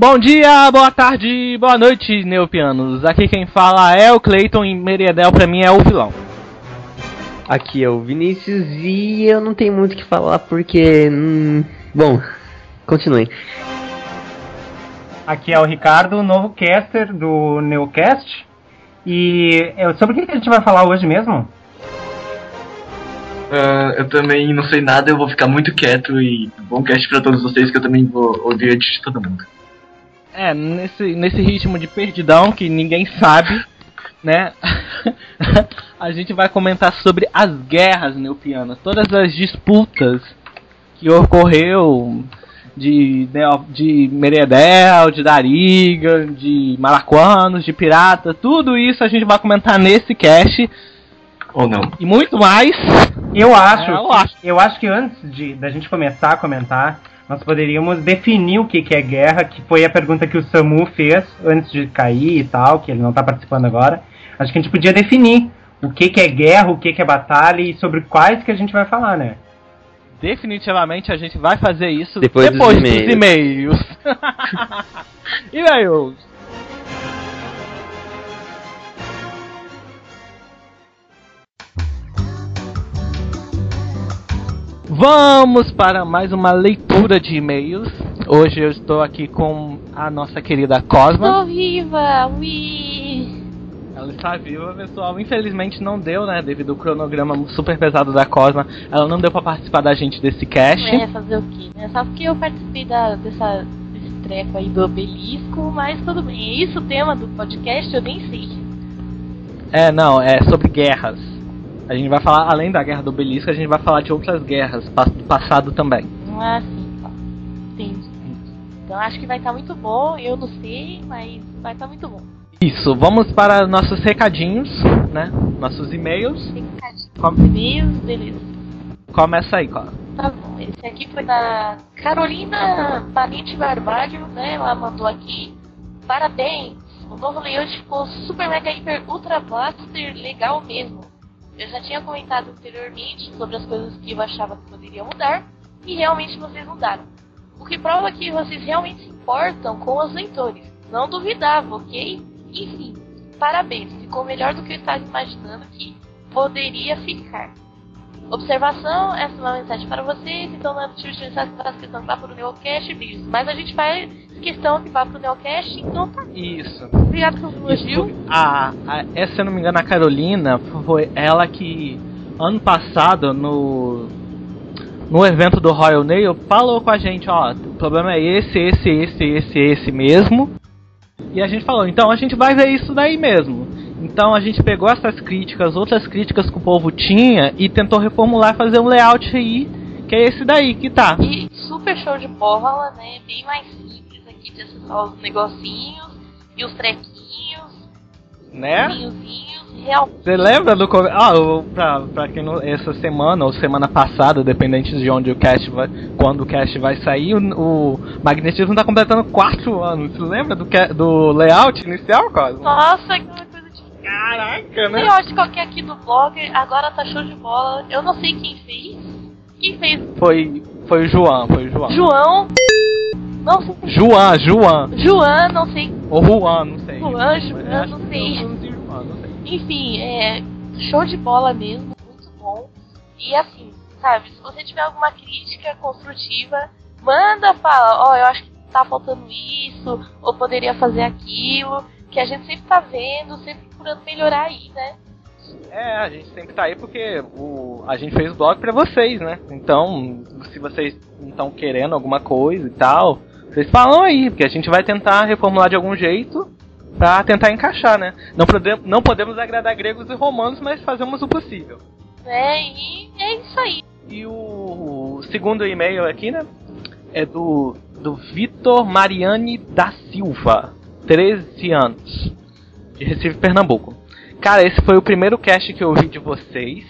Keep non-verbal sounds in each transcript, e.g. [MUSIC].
Bom dia, boa tarde, boa noite, neopianos. Aqui quem fala é o Clayton e Meriedel pra mim é o vilão. Aqui é o Vinícius e eu não tenho muito o que falar porque. Hum, bom, continuem. Aqui é o Ricardo, novo caster do Neocast. E é, sobre o que a gente vai falar hoje mesmo? Uh, eu também não sei nada, eu vou ficar muito quieto e bom cast pra todos vocês que eu também vou ouvir antes de todo mundo. É, nesse, nesse ritmo de perdidão que ninguém sabe, né? [LAUGHS] a gente vai comentar sobre as guerras neopianas, todas as disputas que ocorreu de, de Meredel, de Dariga, de Maracuanos, de Pirata, tudo isso a gente vai comentar nesse cast. Ou não. E muito mais. Eu acho, é, eu, acho. eu acho que antes de da gente começar a comentar, nós poderíamos definir o que, que é guerra, que foi a pergunta que o Samu fez antes de cair e tal, que ele não está participando agora. Acho que a gente podia definir o que, que é guerra, o que, que é batalha e sobre quais que a gente vai falar, né? definitivamente a gente vai fazer isso depois, depois dos e-mails. e-mails. [LAUGHS] Vamos para mais uma leitura de e-mails. Hoje eu estou aqui com a nossa querida Cosma. Estou viva! Ui! Ela está viva, pessoal. Infelizmente não deu, né? Devido ao cronograma super pesado da Cosma. Ela não deu para participar da gente desse cast. É, fazer o quê, né? Só porque eu participei da, dessa, desse treco aí do obelisco, mas tudo bem. É isso o tema do podcast? Eu nem sei. É, não, é sobre guerras. A gente vai falar, além da guerra do obelisco, a gente vai falar de outras guerras do passado também. Ah, sim, tá. Entendi. Então acho que vai estar tá muito bom. Eu não sei, mas vai estar tá muito bom. Isso, vamos para nossos recadinhos, né? Nossos e-mails. Com... E-mails, beleza. Começa aí, Clara. Tá bom, esse aqui foi da Carolina Valente Barbalho, né? Ela mandou aqui. Parabéns! O novo layout ficou super mega hiper ultra blaster legal mesmo. Eu já tinha comentado anteriormente sobre as coisas que eu achava que poderiam mudar e realmente vocês mudaram. O que prova que vocês realmente se importam com os leitores. Não duvidava, ok? Enfim, parabéns, ficou melhor do que eu estava imaginando que poderia ficar. Observação, essa é uma mensagem para vocês, então não é possível utilizar essa questão que vá para o Neocast, vídeos. Mas a gente faz questão que vá para o Neocast, então tá. Isso. Obrigado pelo elogio. A, a, essa, se eu não me engano, a Carolina, foi ela que ano passado, no, no evento do Royal Nail, falou com a gente, ó, o problema é esse, esse, esse, esse, esse mesmo. E a gente falou, então a gente vai ver isso daí mesmo. Então a gente pegou essas críticas, outras críticas que o povo tinha e tentou reformular, fazer um layout aí, que é esse daí que tá. E super show de bola, né? Bem mais simples aqui de acessar os negocinhos e os trequinhos. Né? Você lembra do. Ah, pra, pra quem não. Essa semana ou semana passada, dependente de onde o cast vai. Quando o cast vai sair, o, o Magnetismo tá completando 4 anos. Você lembra do, do layout inicial, Cosmo? Nossa, que Caraca, né? Layout qualquer aqui do blog, agora tá show de bola. Eu não sei quem fez. Quem fez? Foi. Foi o João, foi o João. João. Não sei. João, João. João, não sei. Ou Juan, não sei. Juan, Juan, não sei. Enfim, é show de bola mesmo, muito bom. E assim, sabe, se você tiver alguma crítica construtiva, manda, fala, ó, oh, eu acho que tá faltando isso, ou poderia fazer aquilo, que a gente sempre tá vendo, sempre procurando melhorar aí, né? É, a gente sempre tá aí porque o, a gente fez o blog para vocês, né? Então, se vocês estão querendo alguma coisa e tal, vocês falam aí, porque a gente vai tentar reformular de algum jeito para tentar encaixar, né? Não, podemos, não podemos agradar gregos e romanos, mas fazemos o possível. É, e é isso aí. E o, o segundo e-mail aqui, né? É do, do Vitor Mariani da Silva, 13 anos, de Recife, Pernambuco. Cara, esse foi o primeiro cast que eu ouvi de vocês.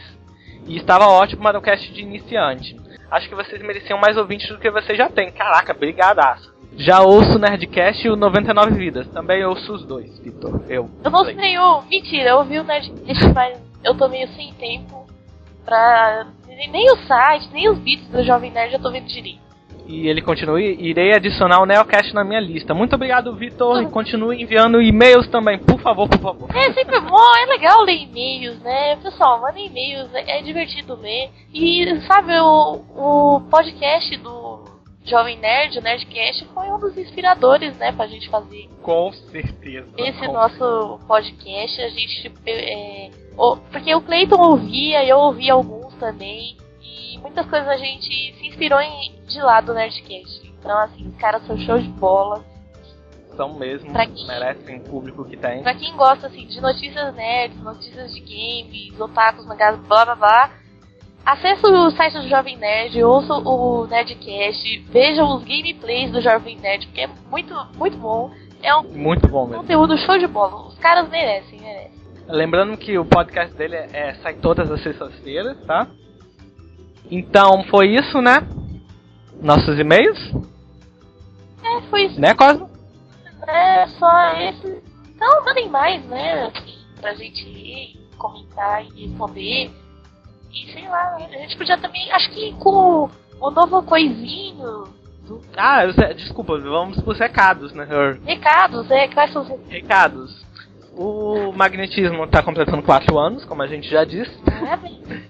E estava ótimo, mas é um cast de iniciante. Acho que vocês mereciam mais ouvintes do que vocês já têm. Caraca, brigadaço. Já ouço o Nerdcast e o 99 Vidas. Também ouço os dois, Vitor. Eu. Eu não sei o. Mentira, eu ouvi o Nerdcast, mas eu tô meio sem tempo pra. Nem o site, nem os vídeos do Jovem Nerd eu tô vendo direito. E ele continua, irei adicionar o Neocast na minha lista. Muito obrigado, Vitor, e continue enviando e-mails também, por favor, por favor. É sempre bom, é legal ler e-mails, né? Pessoal, mandem e-mails, é, é divertido ler. E, sabe, o, o podcast do Jovem Nerd, o Nerdcast, foi um dos inspiradores, né, pra gente fazer. Com certeza. Esse com nosso podcast, a gente. É, porque o Clayton ouvia, eu ouvia alguns também. E muitas coisas a gente se inspirou em, de lá do Nerdcast. Então, assim, os caras são show de bola. São mesmo, quem, merecem o público que tem. Pra quem gosta, assim, de notícias nerds, notícias de games, otakus, mangás, blá blá blá, Acesse o site do Jovem Nerd, ouça o Nerdcast, veja os gameplays do Jovem Nerd, porque é muito, muito bom. É um muito bom mesmo. conteúdo show de bola. Os caras merecem, merecem. Lembrando que o podcast dele é, é sai todas as sextas-feiras, tá? Então foi isso, né? Nossos e-mails? É, foi isso. Né, Cosmo? É, só esse. Então mandem mais, né? Pra gente ler, comentar e responder. E sei lá, a gente podia também. Acho que com o novo coisinho. Do... Ah, desculpa, vamos pros recados, né? Recados, é, quais são os recados? O magnetismo está completando 4 anos, como a gente já disse. Parabéns. [LAUGHS]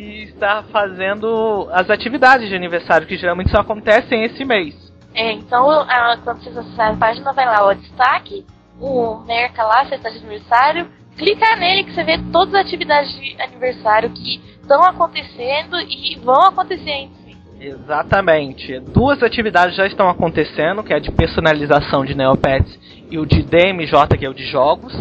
e está fazendo as atividades de aniversário que geralmente só acontecem esse mês. É, então a, quando vocês acessarem a página, vai lá o destaque, o Merca lá, festa de aniversário. Clica nele que você vê todas as atividades de aniversário que estão acontecendo e vão acontecer ainda. Exatamente. Duas atividades já estão acontecendo, que é de personalização de Neopets e o de DMJ, que é o de jogos.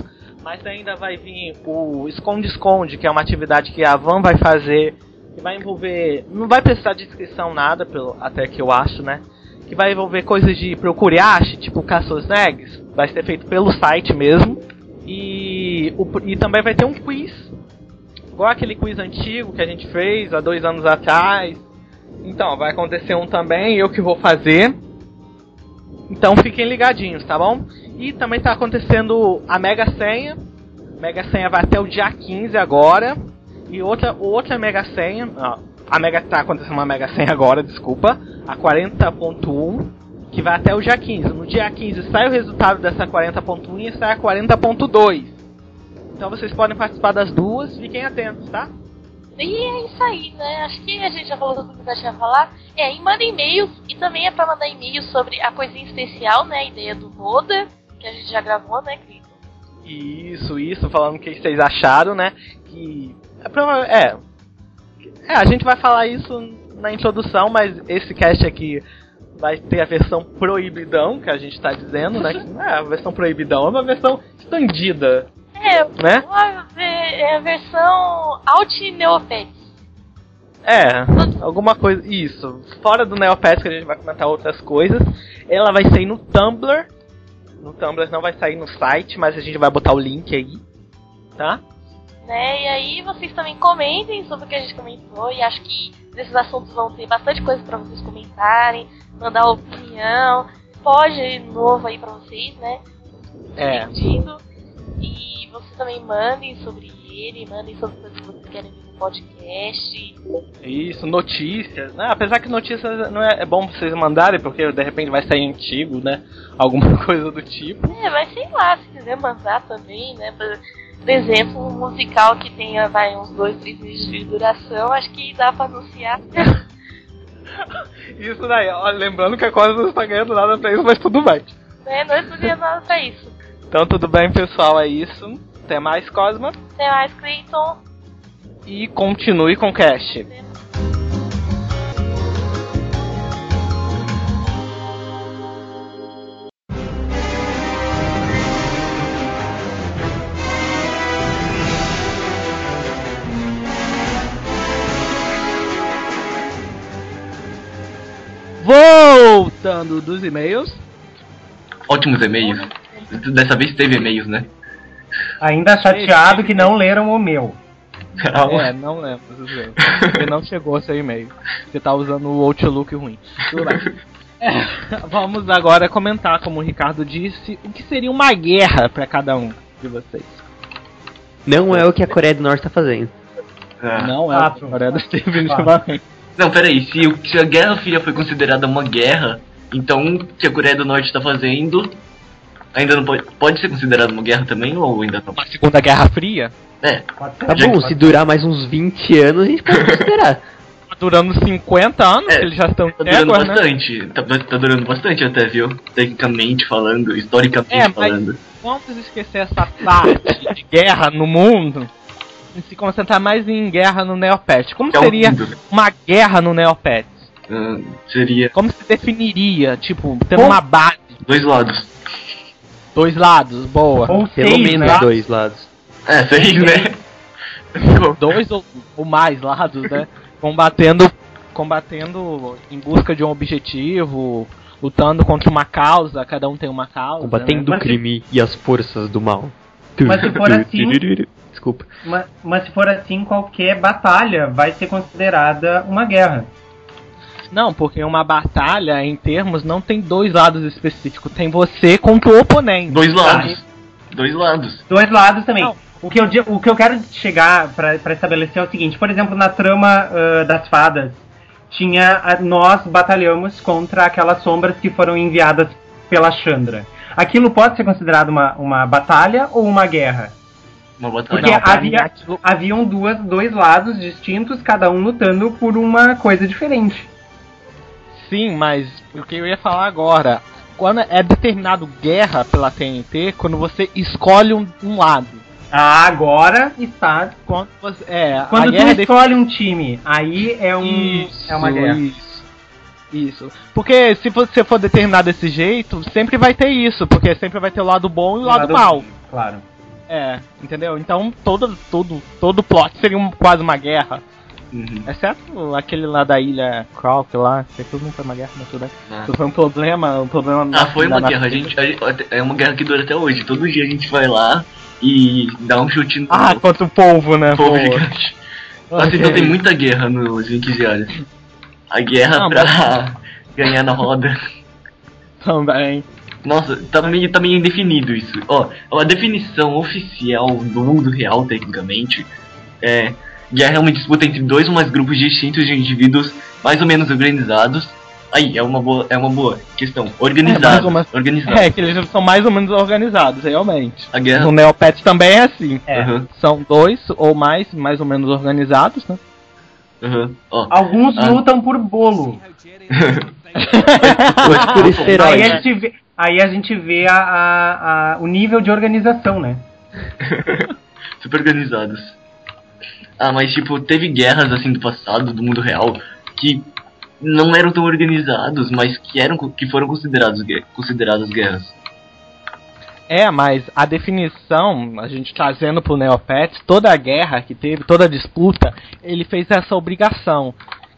Mas ainda vai vir o esconde-esconde, que é uma atividade que a Van vai fazer, que vai envolver. Não vai precisar de inscrição nada, pelo, até que eu acho, né? Que vai envolver coisas de procure ache, tipo caça-snags. Vai ser feito pelo site mesmo. E, o, e também vai ter um quiz igual aquele quiz antigo que a gente fez há dois anos atrás. Então, vai acontecer um também, eu que vou fazer. Então fiquem ligadinhos, tá bom? E também está acontecendo a Mega Senha. Mega Senha vai até o dia 15 agora. E outra, outra Mega Senha. A Mega tá acontecendo uma Mega Senha agora, desculpa. A 40.1. Que vai até o dia 15. No dia 15 sai o resultado dessa 40.1 e sai a 40.2. Então vocês podem participar das duas, fiquem atentos, tá? E é isso aí, né? Acho que a gente já falou tudo que a gente ia falar. É, e manda e-mails, e também é pra mandar e-mails sobre a coisinha especial, né? A ideia do Roda, que a gente já gravou, né, Cleiton? Isso, isso, falando o que vocês acharam, né? Que. É, é, é, a gente vai falar isso na introdução, mas esse cast aqui vai ter a versão proibidão, que a gente tá dizendo, né? Que, é, a versão proibidão é uma versão estendida é, né? é a versão Alt Neopets. É, alguma coisa. Isso. Fora do Neopets, que a gente vai comentar outras coisas. Ela vai sair no Tumblr. No Tumblr não vai sair no site, mas a gente vai botar o link aí. Tá? Né? E aí vocês também comentem sobre o que a gente comentou. E acho que desses assuntos vão ter bastante coisa para vocês comentarem, mandar opinião. Pode novo aí pra vocês, né? É. Pedindo. E vocês também mandem sobre ele, mandem sobre coisas que vocês querem ver no podcast. Isso, notícias, né? Apesar que notícias não é, é bom vocês mandarem, porque de repente vai sair antigo, né? [LAUGHS] Alguma coisa do tipo. É, mas sei lá, se quiser mandar também, né? Por, por exemplo, um musical que tenha vai, uns dois, três meses de duração, acho que dá pra anunciar. [LAUGHS] isso daí, ó, lembrando que a coisa não está ganhando nada pra isso, mas tudo bem. É, não estou ganhando nada pra isso. Então tudo bem, pessoal, é isso. Até mais, Cosma. Até mais, Clayton. E continue com o cast. Voltando dos e-mails. Ótimos e-mails. Dessa vez teve e-mails, né? Ainda chateado que não leram o meu. É, não lembro. Ele não chegou a seu e-mail. Você tá usando o Outlook ruim. Tudo bem. É, vamos agora comentar, como o Ricardo disse, o que seria uma guerra para cada um de vocês. Não é o que a Coreia do Norte tá fazendo. É. Não é ah, o que a Coreia do Norte definitivamente. Não, peraí, se, se a Guerra Fria foi considerada uma guerra, então o que a Coreia do Norte tá fazendo ainda não pode. Pode ser considerado uma guerra também ou ainda não? Uma Segunda Guerra Fria, É. Tá Já bom, que se durar mais uns 20 anos, a gente pode considerar. tá durando 50 anos, É, que eles já estão tá durando né? bastante. Tá, tá durando bastante até, viu? Tecnicamente falando, historicamente É, mas- falando. Vamos esquecer essa parte de guerra no mundo e se concentrar mais em guerra no Neopet. Como Que é o seria mundo. uma guerra no Neopet? Ah, seria Como se definiria? Tipo, tendo Bom- uma base, dois lados. Dois lados, boa. Ou Pelo seis, menos né? dois lados. É, seis, né? [LAUGHS] Dois ou, ou mais lados, né? Combatendo, combatendo em busca de um objetivo, lutando contra uma causa, cada um tem uma causa. Combatendo né? o crime e as forças do mal. Mas se for assim- Desculpa. Mas, mas se for assim, qualquer batalha vai ser considerada uma guerra. Não, porque uma batalha, em termos, não tem dois lados específicos. Tem você contra o oponente. Dois lados. Dois lados. Dois lados também. Não. O que, eu, o que eu quero chegar pra pra estabelecer é o seguinte: por exemplo, na trama ah, das fadas, tinha a- nós batalhamos contra aquelas sombras que foram enviadas pela Chandra. Aquilo pode ser considerado uma, uma batalha ou uma guerra? Uma batalha. Porque Não, havia- mim aquilo- Haviam duas, dois lados distintos, cada um lutando por uma coisa diferente. Sim, mas o que eu ia falar agora, quando é determinado guerra pela TNT, quando você escolhe um, um lado. Ah, agora está. Quando você, é, Quando tu é escolhe um time, aí é, um, Isso, é uma guerra. Isso. Isso. Porque se você for determinado desse jeito, sempre vai ter isso, porque sempre vai ter o lado bom e o lado, mal. Claro. É, entendeu? Então todo todo todo plot seria um- quase uma guerra, Uhum. exceto aquele lá da ilha Croc lá, que tudo não foi uma guerra, mas tudo bem. Ah. Foi um problema, um problema Ah, foi uma guerra. A gente, é uma guerra que dura até hoje. Todo dia a gente vai lá e dá um chute no Ah, contra o povo, né? povo Pô. gigante. Nossa, então tem muita guerra nos Link Diários. A guerra Não, pra [LAUGHS] ganhar na roda. Também. Nossa, tá meio, tá meio indefinido isso. Ó, a definição oficial do mundo real, tecnicamente, é guerra é uma disputa entre dois ou mais grupos distintos de indivíduos mais ou menos organizados. Aí, é uma boa, é uma boa questão. É, Organizados. mais ou menos. organizados. É, que eles são mais ou menos organizados, realmente. A guerra. No Neopet também é assim. É. Aham, São dois ou mais, mais ou menos organizados, né? aham. Ó, Alguns Ah. lutam por bolo. [LAUGHS] Por Aí a gente vê, aí a, gente vê a, a- a- o nível de organização, né? [LAUGHS] super organizados. Ah, mas tipo, teve guerras assim do passado, do mundo real, que não eram tão organizados, mas que eram que foram considerados consideradas guerras. É, mas a definição, a gente trazendo pro Neopet, toda a guerra que teve, toda a disputa, ele fez essa obrigação.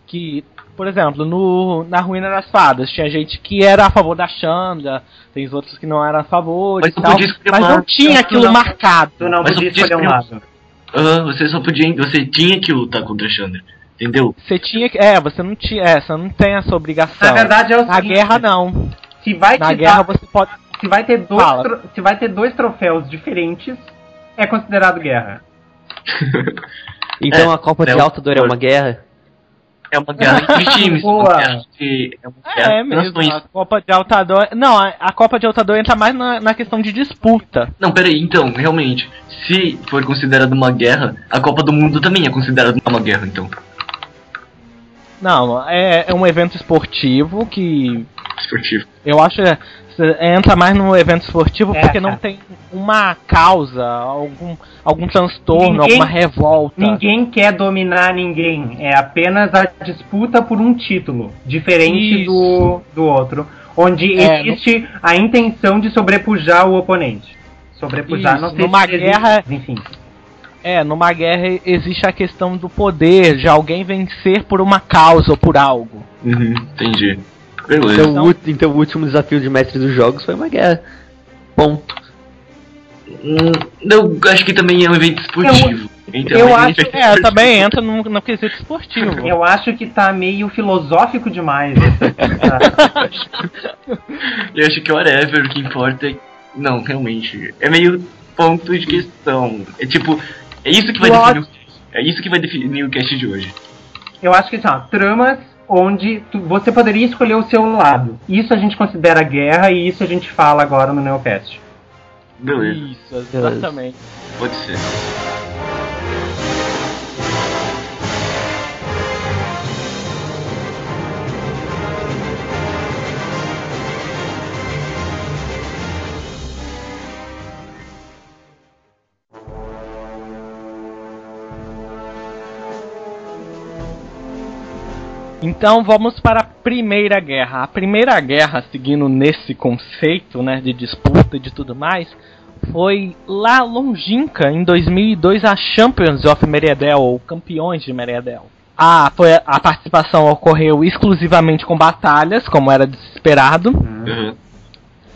Que, por exemplo, no, na Ruína das Fadas, tinha gente que era a favor da Chandra, tem outros que não eram a favor Mas e tal, mas não tinha aquilo não- marcado. Tu não Mas podia escolher um lado. Aham, você só podia, você tinha que lutar contra a Chandra, entendeu? Você tinha que. É, você não tinha. É, você não tem essa obrigação. Na verdade é o Na seguinte, guerra não. se vai Na te guerra dar- você pode. se vai ter dois Fala. se vai ter dois troféus diferentes, é considerado guerra. [LAUGHS] Então É, a Copa de é o- Altador é uma guerra? É uma guerra entre [LAUGHS] times, Boa. uma guerra de- é uma guerra É de mesmo, a Copa de Altador. Não, a, a Copa de Altador entra mais na, na questão de disputa. Não, peraí, então, realmente, se for considerada uma guerra, a Copa do Mundo também é considerada uma guerra, então. Não, é, é um evento esportivo que Esportivo. eu acho é, cê entra mais no evento esportivo É, porque não tem uma causa, algum, algum transtorno, Ninguém- alguma revolta. Ninguém quer dominar ninguém, é apenas a disputa por um título, diferente Isso. do, do outro, onde É, existe a intenção de sobrepujar o oponente. Sobrepujar, Isso, não sei numa se existe, guerra- enfim. É, numa guerra existe a questão do poder, de alguém vencer por uma causa ou por algo. Uhum, entendi. Beleza. Então, o, então o último desafio de mestre dos jogos foi uma guerra. Ponto. Hum, eu acho que também é um evento esportivo. então, eu é um acho- evento É, também entra no, no quesito esportivo. Eu acho que tá meio filosófico demais. [LAUGHS] Eu acho que whatever, o que importa é. Não, realmente. É meio ponto de questão. É tipo. É isso que vai What? definir o É isso que vai definir o cast de hoje. Eu acho que assim, ó, tramas onde tu, você poderia escolher o seu lado. Isso a gente considera guerra e isso a gente fala agora no Neocast. Beleza. Isso, exatamente. Pode ser. Então vamos para a Primeira Guerra. A Primeira Guerra, seguindo nesse conceito né, de disputa e de tudo mais, foi lá longínqua, em 2002, a Champions of Meriadel, ou Campeões de Meriadel. A, foi, a participação ocorreu exclusivamente com batalhas, como era desesperado. Uhum.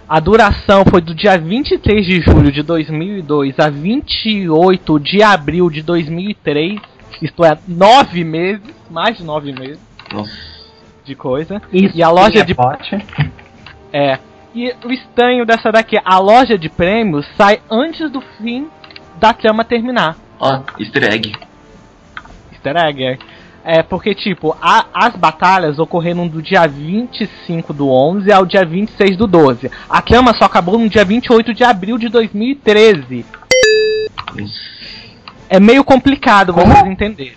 A duração foi do dia 23 de julho de 2002 a 28 de abril de 2003, isto é, nove meses, mais de nove meses Nossa. de coisa. Isso E a loja é de- pote. É. E o estranho dessa daqui, a loja de prêmios sai antes do fim da trama terminar. Ó, easter egg. Easter egg. é. É porque, tipo, a- as batalhas ocorreram do dia 25 do 11 ao dia 26 do 12. A trama só acabou no dia 28 de abril de 2013. Nossa. É meio complicado Como? vocês entenderem.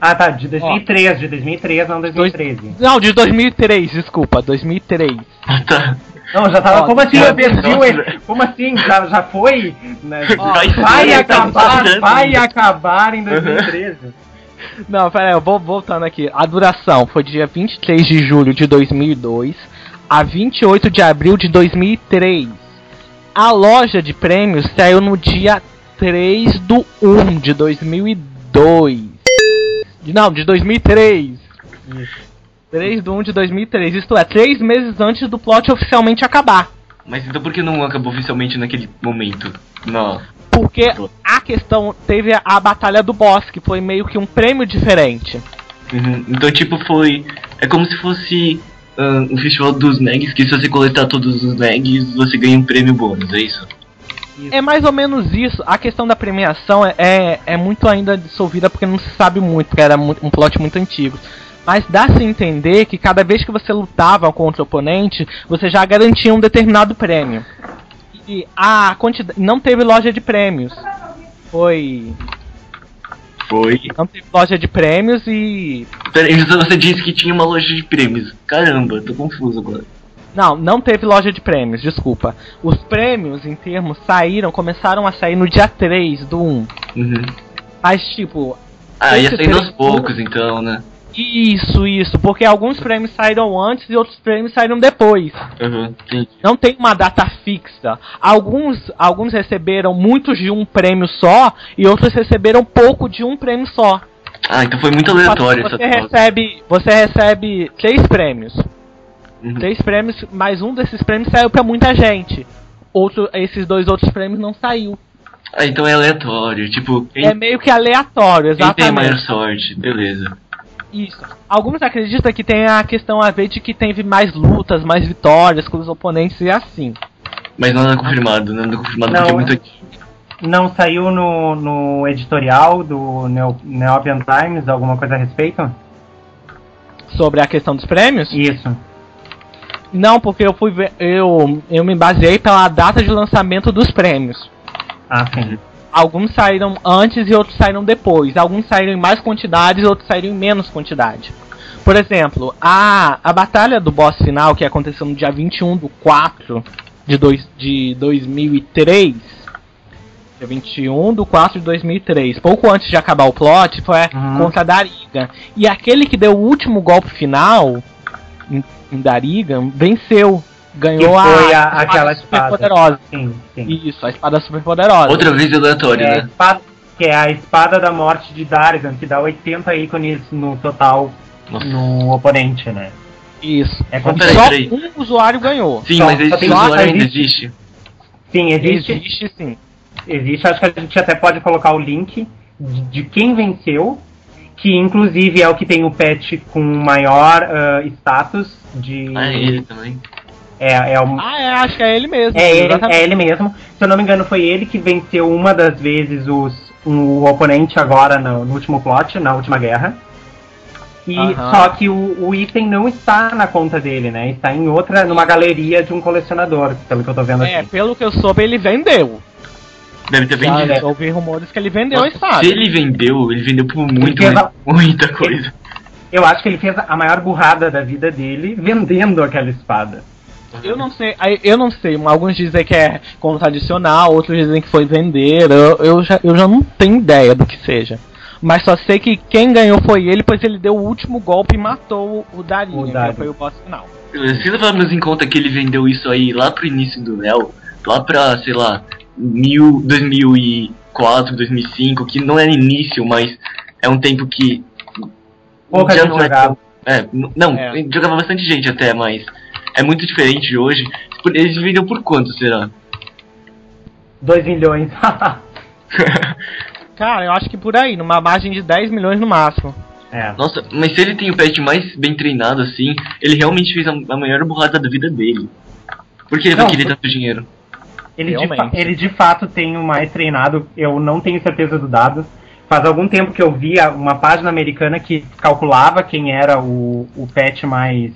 Ah, tá, de 2003, de 2003, não 2013. Não, de 2003, desculpa, 2003. [LAUGHS] Tá. Não, já tava. Ó, como assim, eu perdi o- Nossa. Como assim? Já, já foi? Né? Vai- Vai vai acabar, passando. vai acabar em 2013. Não, pera aí, eu vou voltando aqui. A duração foi dia 23 de julho de 2002 a 28 de abril de 2003. A loja de prêmios saiu no dia 3 do 1 de 2002. Não, de 2003. 3 do 1 de 2003. Isto é, três meses antes do plot oficialmente acabar. Mas então por que não acabou oficialmente naquele momento? Não. Porque a questão teve a, a batalha do boss, que foi meio que um prêmio diferente. Uhum. Então, tipo, foi. É como se fosse ah, um festival dos Nags, que se você coletar todos os Nags, você ganha um prêmio bônus, é isso? É mais ou menos isso. A questão da premiação é, é, é muito ainda dissolvida porque não se sabe muito, porque era mu- um plot muito antigo. Mas dá-se a entender que cada vez que você lutava contra o oponente, você já garantia um determinado prêmio. E a quantidade. Não teve loja de prêmios. Foi. Foi. Não teve loja de prêmios e. Peraí, você disse que tinha uma loja de prêmios. Caramba, tô confuso agora. Não, não teve loja de prêmios, desculpa. Os prêmios, em termos, saíram, começaram a sair no dia 3 do 1. Uhum. Mas, tipo, Ah, ia saindo aos poucos então, né? Isso, isso, porque alguns prêmios saíram antes e outros prêmios saíram depois. Uhum. Não tem uma data fixa. Alguns, alguns receberam muitos de um prêmio só e outros receberam pouco de um prêmio só. Ah, então foi muito aleatório essa Você troca. recebe, você recebe três prêmios. Uhum. Três prêmios, mas um desses prêmios saiu pra muita gente. Outro, esses dois outros prêmios não saiu. Ah, então é aleatório. Tipo, quem, É meio que aleatório, quem tem maior exatamente. sorte, beleza. Isso. Alguns acreditam que tem a questão a ver de que teve mais lutas, mais vitórias com os oponentes e assim. Mas nada confirmado, nada confirmado Não, porque é muito. Não saiu no, no editorial do Neo- Neopian Times alguma coisa a respeito? Sobre a questão dos prêmios? Isso. Não, porque eu fui ver, eu, eu me baseei pela data de lançamento dos prêmios. Ah, sim. Alguns saíram antes e outros saíram depois. Alguns saíram em mais quantidades e outros saíram em menos quantidade. Por exemplo, a, a batalha do boss final, que aconteceu no dia 21 do 4 de, dois, de 2003. Dia 21 do 4 de 2003. Pouco antes de acabar o plot, foi Uhum. contra a Dariga. E aquele que deu o último golpe final Dariga venceu. Ganhou Que foi a, a- aquela super espada. poderosa. Sim, sim. Isso, a espada super poderosa. Outra vez aleatório, É né? espada, que é a espada da morte de Dargan, que dá 80 ícones no total Nossa. no oponente, né? Isso. É quando Peraí, Só peraí. um usuário ganhou. Sim, Só- mas esse usuário ainda existe- existe. Sim, existe. Existe sim. Existe, acho que a gente até pode colocar o link de, de quem venceu, que inclusive é o que tem o pet com maior ah, status de. Ah, é ele também. É, é, o, Ah, é, acho que é ele mesmo. é, ele, é ele mesmo. Se eu não me engano, foi ele que venceu uma das vezes os, o oponente agora no, no último plot, na última guerra. E só que o, o, item não está na conta dele, né? Está em outra, numa galeria de um colecionador, pelo que eu tô vendo é, aqui. É, pelo que eu soube, ele vendeu. Deve ter vendido. Já, ouvi rumores que ele vendeu a espada. Se ele vendeu, ele vendeu por muito, a... [LAUGHS] muita coisa. Eu acho que ele fez a maior burrada da vida dele vendendo aquela espada. Eu não sei, eu não sei. Alguns dizem que é como tradicional, outros dizem que foi vender. Eu, eu, já, eu já não tenho ideia do que seja. Mas só sei que quem ganhou foi ele, pois ele deu o último golpe e matou o Darinho, que foi o boss final. Se levarmos em conta que ele vendeu isso aí lá pro início do Léo, lá pra, sei lá, mil, 2004, 2005, que não é início, mas é um tempo que. Pouca já não é jogava. É, é, não, é. jogava bastante gente até, mas é muito diferente de hoje. Eles vendeu por quanto, será? 2 milhões. [LAUGHS] Cara, eu acho que por aí, numa margem de 10 milhões no máximo. É. Nossa, mas se ele tem o pet mais bem treinado assim, ele realmente fez a, a maior burrada da vida dele. Por que ele vai querer tanto dinheiro? Ele de, ele de fato tem o mais treinado, eu não tenho certeza do dado. Faz algum tempo que eu via uma página americana que calculava quem era o, o pet mais,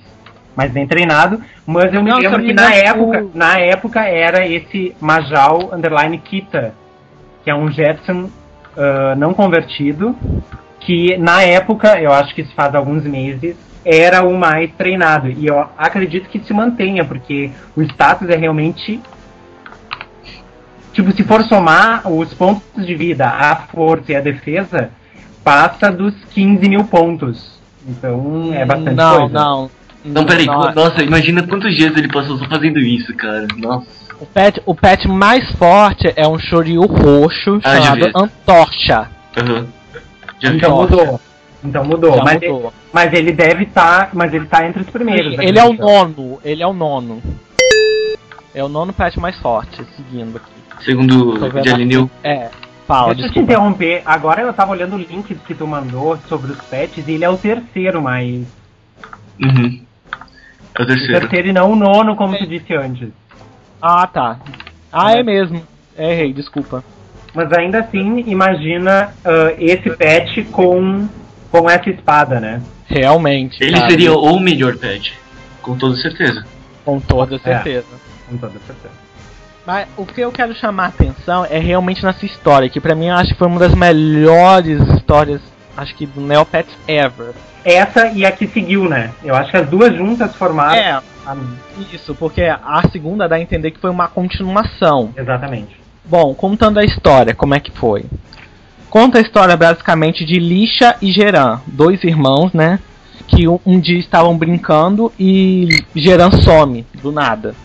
mais bem treinado, mas eu me não, lembro que na época, o... na época era esse Majal Underline Kita, que é um Jetson uh, não convertido, que na época, eu acho que isso faz alguns meses, era o mais treinado. E eu acredito que se mantenha, porque o status é realmente. Tipo, se for somar os pontos de vida, a força e a defesa, passa dos 15 mil pontos. Então é bastante não, coisa. Não, não. Não, peraí, nossa, imagina quantos dias ele passou só fazendo isso, cara. Nossa. O pet, o pet mais forte é um Shoryu roxo ah, chamado Antorcha. Uhum. então mudou. Então mudou. Mas, mudou. Ele, mas ele deve estar. Tá, mas ele tá entre os primeiros. Ele, ele é o nono. Ele é o nono. É o nono pet mais forte, seguindo aqui. Segundo o Jalinil. É. Fala, Deixa eu te interromper. Agora eu tava olhando o link que tu mandou sobre os pets e ele é o terceiro mais. Uhum. É o terceiro. O terceiro e não o nono, como é. tu disse antes. Ah, tá. Ah, é mesmo. Errei, desculpa. Mas ainda assim, imagina uh, esse pet com, com essa espada, né? Realmente. Ele cara. seria o melhor pet. Com toda certeza. Com toda certeza. É, com toda certeza. Mas o que eu quero chamar a atenção é realmente nessa história, que pra mim eu acho que foi uma das melhores histórias, acho que do Neopets ever. Essa e a que seguiu, né? Eu acho que as duas juntas formaram. É, isso, porque a segunda dá a entender que foi uma continuação. Exatamente. Bom, contando a história, como é que foi? Conta a história basicamente de Lixa e Geran, dois irmãos, né? Que um, um dia estavam brincando e Geran some do nada.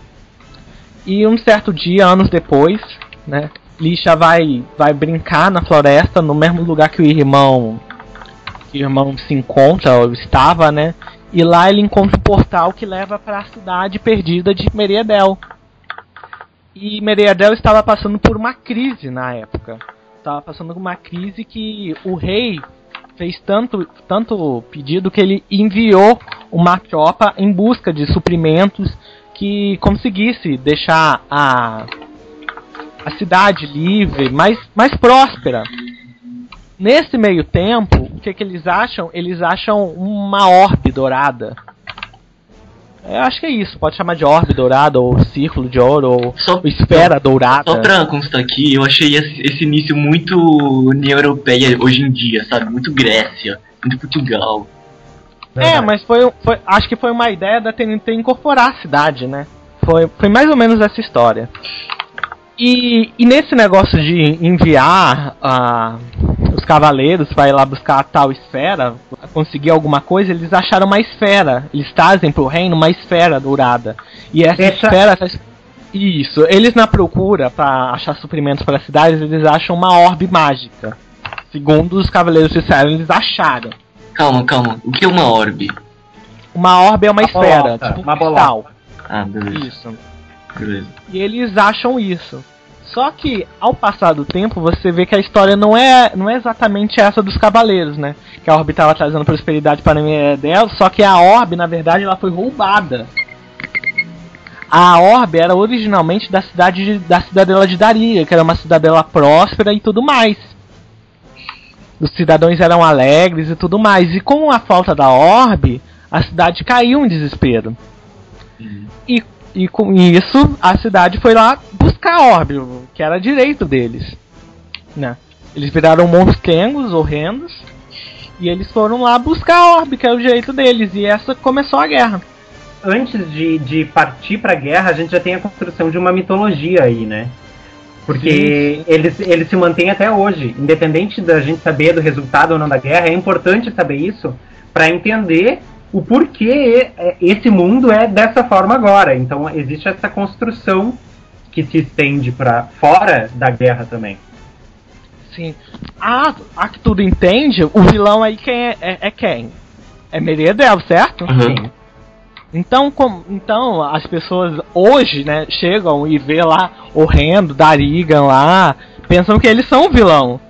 E um certo dia, anos depois, né? Lixa vai, vai brincar na floresta, no mesmo lugar que o irmão que o irmão se encontra, ou estava, né? E lá ele encontra um portal que leva para a cidade perdida de Meriadel. E Meriadel estava passando por uma crise na época. Estava passando por uma crise que o rei fez tanto, tanto pedido que ele enviou uma tropa em busca de suprimentos que conseguisse deixar a, a cidade livre, mais, mais próspera. Nesse meio tempo, o que, que eles acham? Eles acham uma orbe dourada. Eu acho que é isso, pode chamar de orbe dourada, ou círculo de ouro, ou, só, esfera só, dourada. Só pra constar aqui, eu achei esse, esse, início muito União Europeia hoje em dia, sabe? Muito Grécia, muito Portugal. É, mas foi, foi, acho que foi uma ideia da TNT incorporar a cidade, né? Foi, foi mais ou menos essa história. E, e nesse negócio de enviar. Uh, os cavaleiros para ir lá buscar a tal esfera, conseguir alguma coisa, eles acharam uma esfera. Eles trazem pro reino uma esfera dourada. E essa, essa... esfera. Isso, eles na procura para achar suprimentos para as cidades, eles acham uma orbe mágica. Segundo os cavaleiros disseram, eles acharam. Calma, calma. O que é uma orbe? Uma orbe é uma, uma esfera, bolota, tipo um uma cristal. Bolota. Ah, beleza. Isso. Beleza. E eles acham isso. Só que, ao passar do tempo, você vê que a história não é, não é exatamente essa dos cavaleiros, né? Que a Orbe estava trazendo prosperidade para a dela, só que a Orbe, na verdade, ela foi roubada. A Orbe era originalmente da cidade de, da cidadela de Daria, que era uma cidadela próspera e tudo mais. Os cidadãos eram alegres e tudo mais. E com a falta da orbe, a cidade caiu em desespero. Uhum. E, e com isso, a cidade foi lá buscar a orbe, que era direito deles. Né? Eles viraram monstrengos horrendos. E eles foram lá buscar a orbe, que é o direito deles. E essa começou a guerra. Antes de, de partir pra guerra, a gente já tem a construção de uma mitologia aí, né? Porque eles, eles se mantêm até hoje. Independente da gente saber do resultado ou não da guerra, é importante saber isso para entender o porquê esse mundo é dessa forma agora. Então existe essa construção que se estende para fora da guerra também. Sim. A, a que tudo entende, o vilão aí quem é, é, é quem? É Meredel, certo? Uhum. Sim. Então, com, então as pessoas hoje, né, chegam e vê lá horrendo, Darigan lá, pensam que eles são o vilão.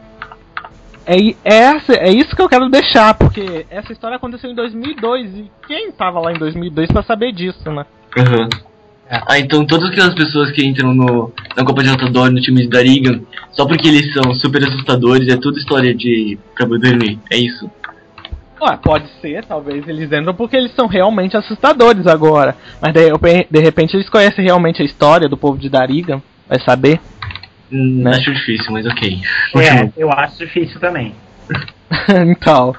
É, é, é isso que eu quero deixar, porque essa história aconteceu em 2002 e quem tava lá em 2002 para saber disso, né? Uhum. É. Ah, então todas aquelas pessoas que entram no, na Copa de Altador, no time de Darigan, só porque eles são super assustadores, é tudo história de pra dormir, é isso? Ué, pode ser, talvez eles entram porque eles são realmente assustadores agora. Mas de, de repente eles conhecem realmente a história do povo de Darigan, vai saber. Hum, né? Acho difícil, mas ok. É, eu acho difícil também. [LAUGHS] então.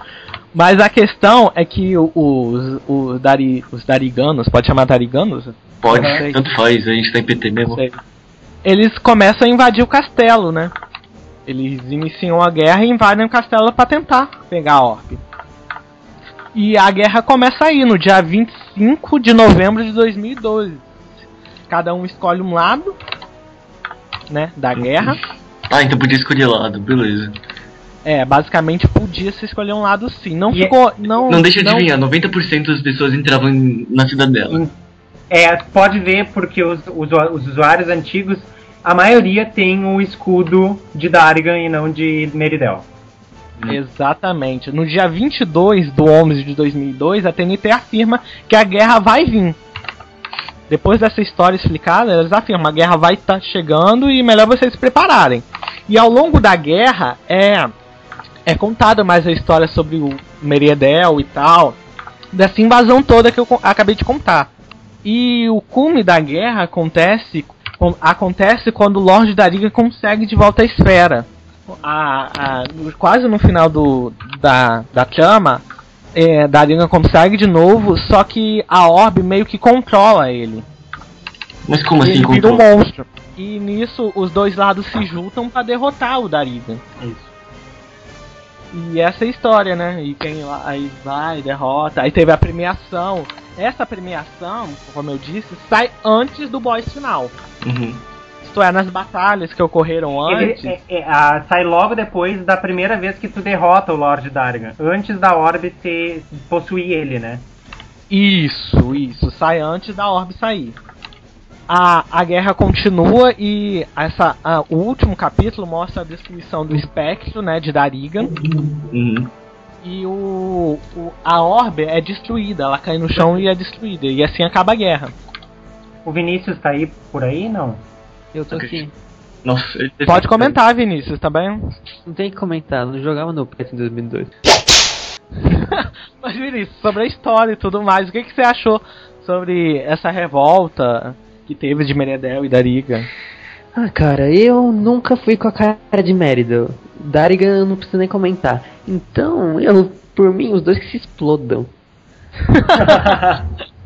Mas a questão é que os, os, Dari, os Dariganos, pode chamar Dariganos? Pode, tanto faz, a gente tá em PT mesmo. Eles começam a invadir o castelo, né? Eles iniciam a guerra e invadem o castelo para tentar pegar a Orbe. E a guerra começa aí, no dia 25 de novembro de 2012. Cada um escolhe um lado, né, da guerra. Ah, então podia escolher lado, beleza. É, basicamente podia se escolher um lado sim. Não e é- ficou. Não, não deixa de adivinhar, 90% das pessoas entravam na cidadela. É, pode ver porque os, os, os, usuários antigos, a maioria tem o escudo de Dargan e não de Meridel. Hum. Exatamente. No dia 22 do 11 de 2002, a TNT afirma que a guerra vai vir. Depois dessa história explicada, eles afirmam a guerra vai estar tá chegando e melhor vocês se prepararem. E ao longo da guerra é é contada mais a história sobre o Meriedel e tal, dessa invasão toda que eu acabei de contar. E o cume da guerra acontece acontece quando o Lorde Dariga consegue de volta a esfera a, a, quase no final do, da, da trama, é, Daringa consegue de novo, só que a Orbe meio que controla ele. Mas como assim ele vira um monstro. E nisso os dois lados se juntam para derrotar o Dariga. Isso. E essa é a história, né? E quem lá, aí vai, derrota. Aí teve a premiação. Essa premiação, como eu disse, sai antes do boss final. Uhum. Isto é, nas batalhas que ocorreram antes. Ele, é, é, a, sai logo depois da primeira vez que tu derrota o Lord Dargan. Antes da Orbe ter, possuir ele, né? Isso, isso. Sai antes da Orbe sair. A, a guerra continua e essa, a, o último capítulo mostra a destruição do espectro, né, de Darigan. Uhum. E o, o, a orbe é destruída, ela cai no chão e é destruída. E assim acaba a guerra. O Vinícius tá aí por aí, não? Eu tô aqui. Nossa, Pode comentar, Vinícius, tá bem? Não tem que comentar, não jogava no PS em 2002. [LAUGHS] Mas Vinícius, sobre a história e tudo mais, o que, que você achou sobre essa revolta que teve de Meredel e Dariga? Ah, cara, eu nunca fui com a cara de Meredel. Dariga não precisa nem comentar. Então, eu, por mim, os dois que se explodam. [LAUGHS]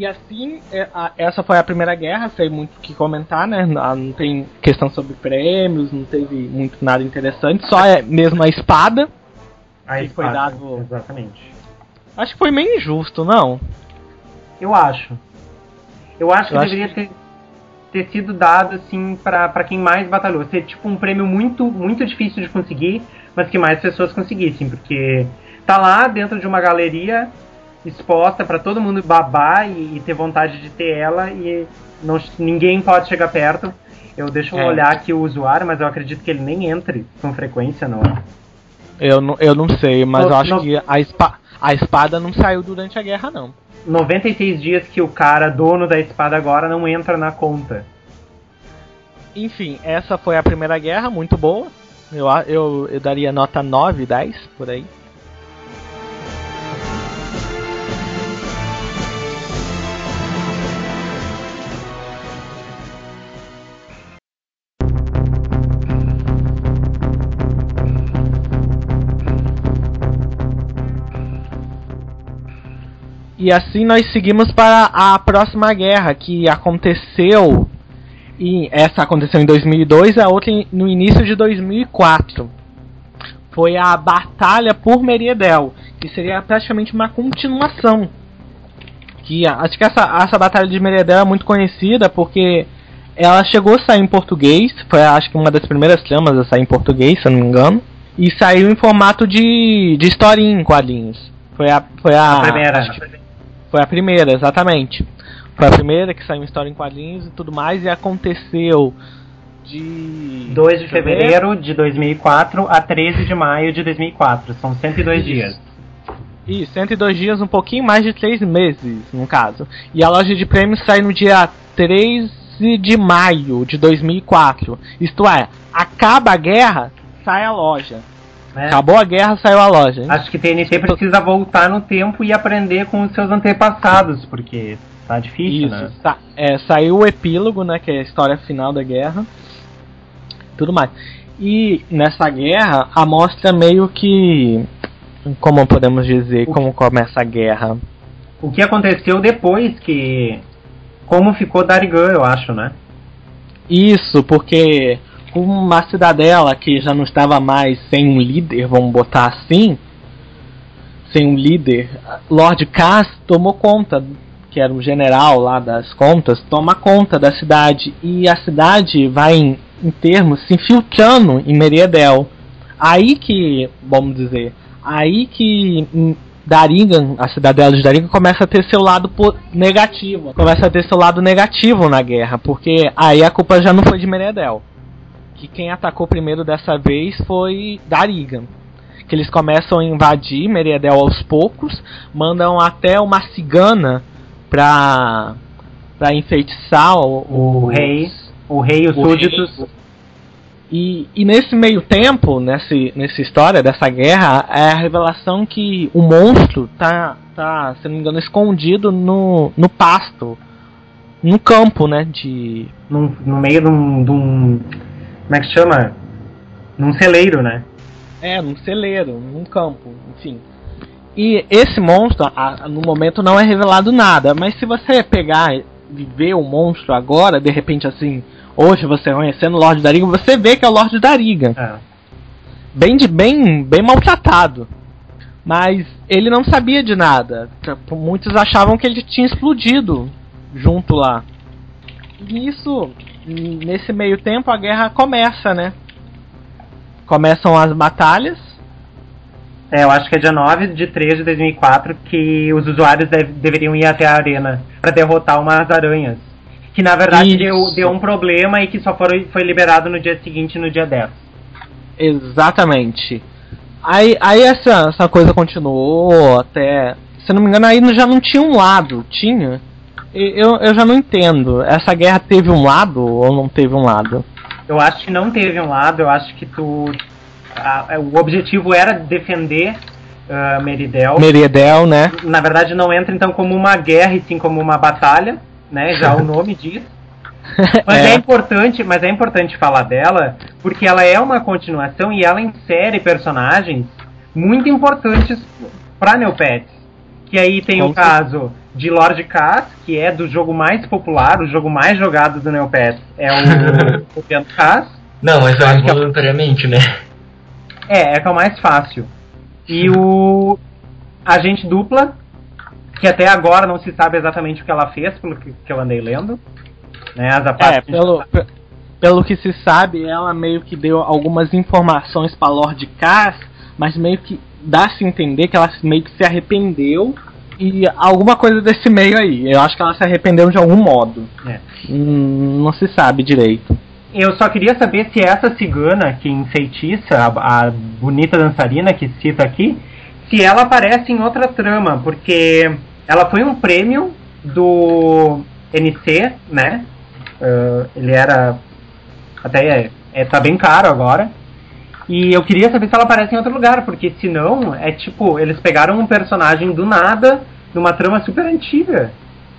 E assim, é, essa foi a primeira guerra, sem muito o que comentar, né? Não tem questão sobre prêmios, não teve muito nada interessante, só é mesmo a espada. A que espada, foi dado. Exatamente. Acho que foi meio injusto, não? Eu acho. Eu acho que Eu deveria acho que... ter, ter sido dado, assim, para quem mais batalhou. Ser tipo um prêmio muito, muito difícil de conseguir, mas que mais pessoas conseguissem, porque tá lá dentro de uma galeria exposta para todo mundo babar e, e, ter vontade de ter ela e não, ninguém pode chegar perto. Eu deixo é. olhar aqui o usuário, mas eu acredito que ele nem entre com frequência, não é? Eu não, eu não sei, mas no, eu acho no... que a, espa a espada não saiu durante a guerra, não. 96 dias que o cara, dono da espada agora, não entra na conta. Enfim, essa foi a primeira guerra, muito boa. Eu, eu, eu daria nota 9, 10 por aí. E assim nós seguimos para a próxima guerra que aconteceu e essa aconteceu em 2002, a outra no início de 2004. Foi a Batalha por Meriedel, que seria praticamente uma continuação. Que acho que essa, essa Batalha de Meriedel é muito conhecida porque ela chegou a sair em português, foi acho que uma das primeiras tramas a sair em português, se eu não me engano, e saiu em formato de, de historinha em quadrinhos. Foi a, foi a, a primeira. Foi a primeira, exatamente. Foi a primeira que saiu história em quadrinhos e tudo mais, e aconteceu de. 2 de fevereiro de 2004 a 13 de maio de 2004. São 102 Isso. dias. Isso, 102 dias, um pouquinho mais de 3 meses, no caso. E a loja de prêmios sai no dia 13 de maio de 2004. Isto é, acaba a guerra, sai a loja. É. Acabou a guerra, saiu a loja. Hein? Acho que TNT precisa voltar no tempo e aprender com os seus antepassados, porque tá difícil, Isso, né? Tá, é, saiu o epílogo, né, que é a história final da guerra. Tudo mais. E nessa guerra, a mostra meio que como podemos dizer, o como começa a guerra. O que aconteceu depois que como ficou Darigan, eu acho, né? Isso, porque uma cidadela que já não estava mais sem um líder, vamos botar assim, sem um líder, Lord Cass tomou conta, que era um general lá das contas, toma conta da cidade. E a cidade vai em, em termos se infiltrando em Meriedel. Aí que, vamos dizer, aí que Daringan, a cidadela de Daringan começa a ter seu lado negativo, começa a ter seu lado negativo na guerra, porque aí a culpa já não foi de Meriedel que quem atacou primeiro dessa vez foi Darigan. Que eles começam a invadir Meriadel aos poucos, mandam até uma cigana pra, pra enfeitiçar o, o, o rei, o rei e os súditos. E, e, nesse meio tempo, nesse, nessa história dessa guerra, é a revelação que o monstro tá, tá se não me engano, escondido no, no pasto. No campo, né? De. No, no meio de um, de um como é que chama? Num celeiro, né? É, num celeiro, num campo, enfim. E esse monstro, a, no momento, não é revelado nada, mas se você pegar e ver o monstro agora, de repente assim, hoje você conhecendo o Lorde Dariga, você vê que é o Lorde Dariga. É. Bem, de, bem, bem maltratado. Mas ele não sabia de nada. Muitos achavam que ele tinha explodido junto lá. E isso nesse meio tempo a guerra começa, né? Começam as batalhas. É, eu acho que é dia 9 de 3 de 2004 que os usuários deve, deveriam ir até a arena para derrotar umas aranhas. Que na verdade deu, deu, um problema e que só foi, foi liberado no dia seguinte, no dia 10. Exatamente. Aí, aí essa, essa coisa continuou até. Se não me engano, aí já não tinha um lado. Tinha? Eu, eu já não entendo. Essa guerra teve um lado ou não teve um lado? Eu acho que não teve um lado, eu acho que tu. A, o objetivo era defender uh, Meridel. Meridel, né? Na verdade, não entra então como uma guerra e sim como uma batalha, né? Já o nome diz. [LAUGHS] Mas é. é. importante, mas é importante falar dela porque ela é uma continuação e ela insere personagens muito importantes para Neopets. Que aí tem o caso de Lord Cass, que é do jogo mais popular, o jogo mais jogado do Neopets, é o, o Piano Cass. Não, mas é voluntariamente, né? É, é que é o mais fácil. E o Agente Dupla, que até agora não se sabe exatamente o que ela fez, pelo que, que eu andei lendo. Né, as é, pelo, pelo que se sabe, ela meio que deu algumas informações para Lord Cass, mas meio que dá-se entender que ela meio que se arrependeu e alguma coisa desse meio aí. Eu acho que ela se arrependeu de algum modo. É. Hum, não se sabe direito. Eu só queria saber se essa cigana que enfeitiça, a, a bonita dançarina que cita aqui, se ela aparece em outra trama, porque ela foi um prêmio do NC, né? Uh, ele era. Até é, é, tá bem caro agora. E eu queria saber se ela aparece em outro lugar, porque senão é tipo, eles pegaram um personagem do nada, numa trama super antiga.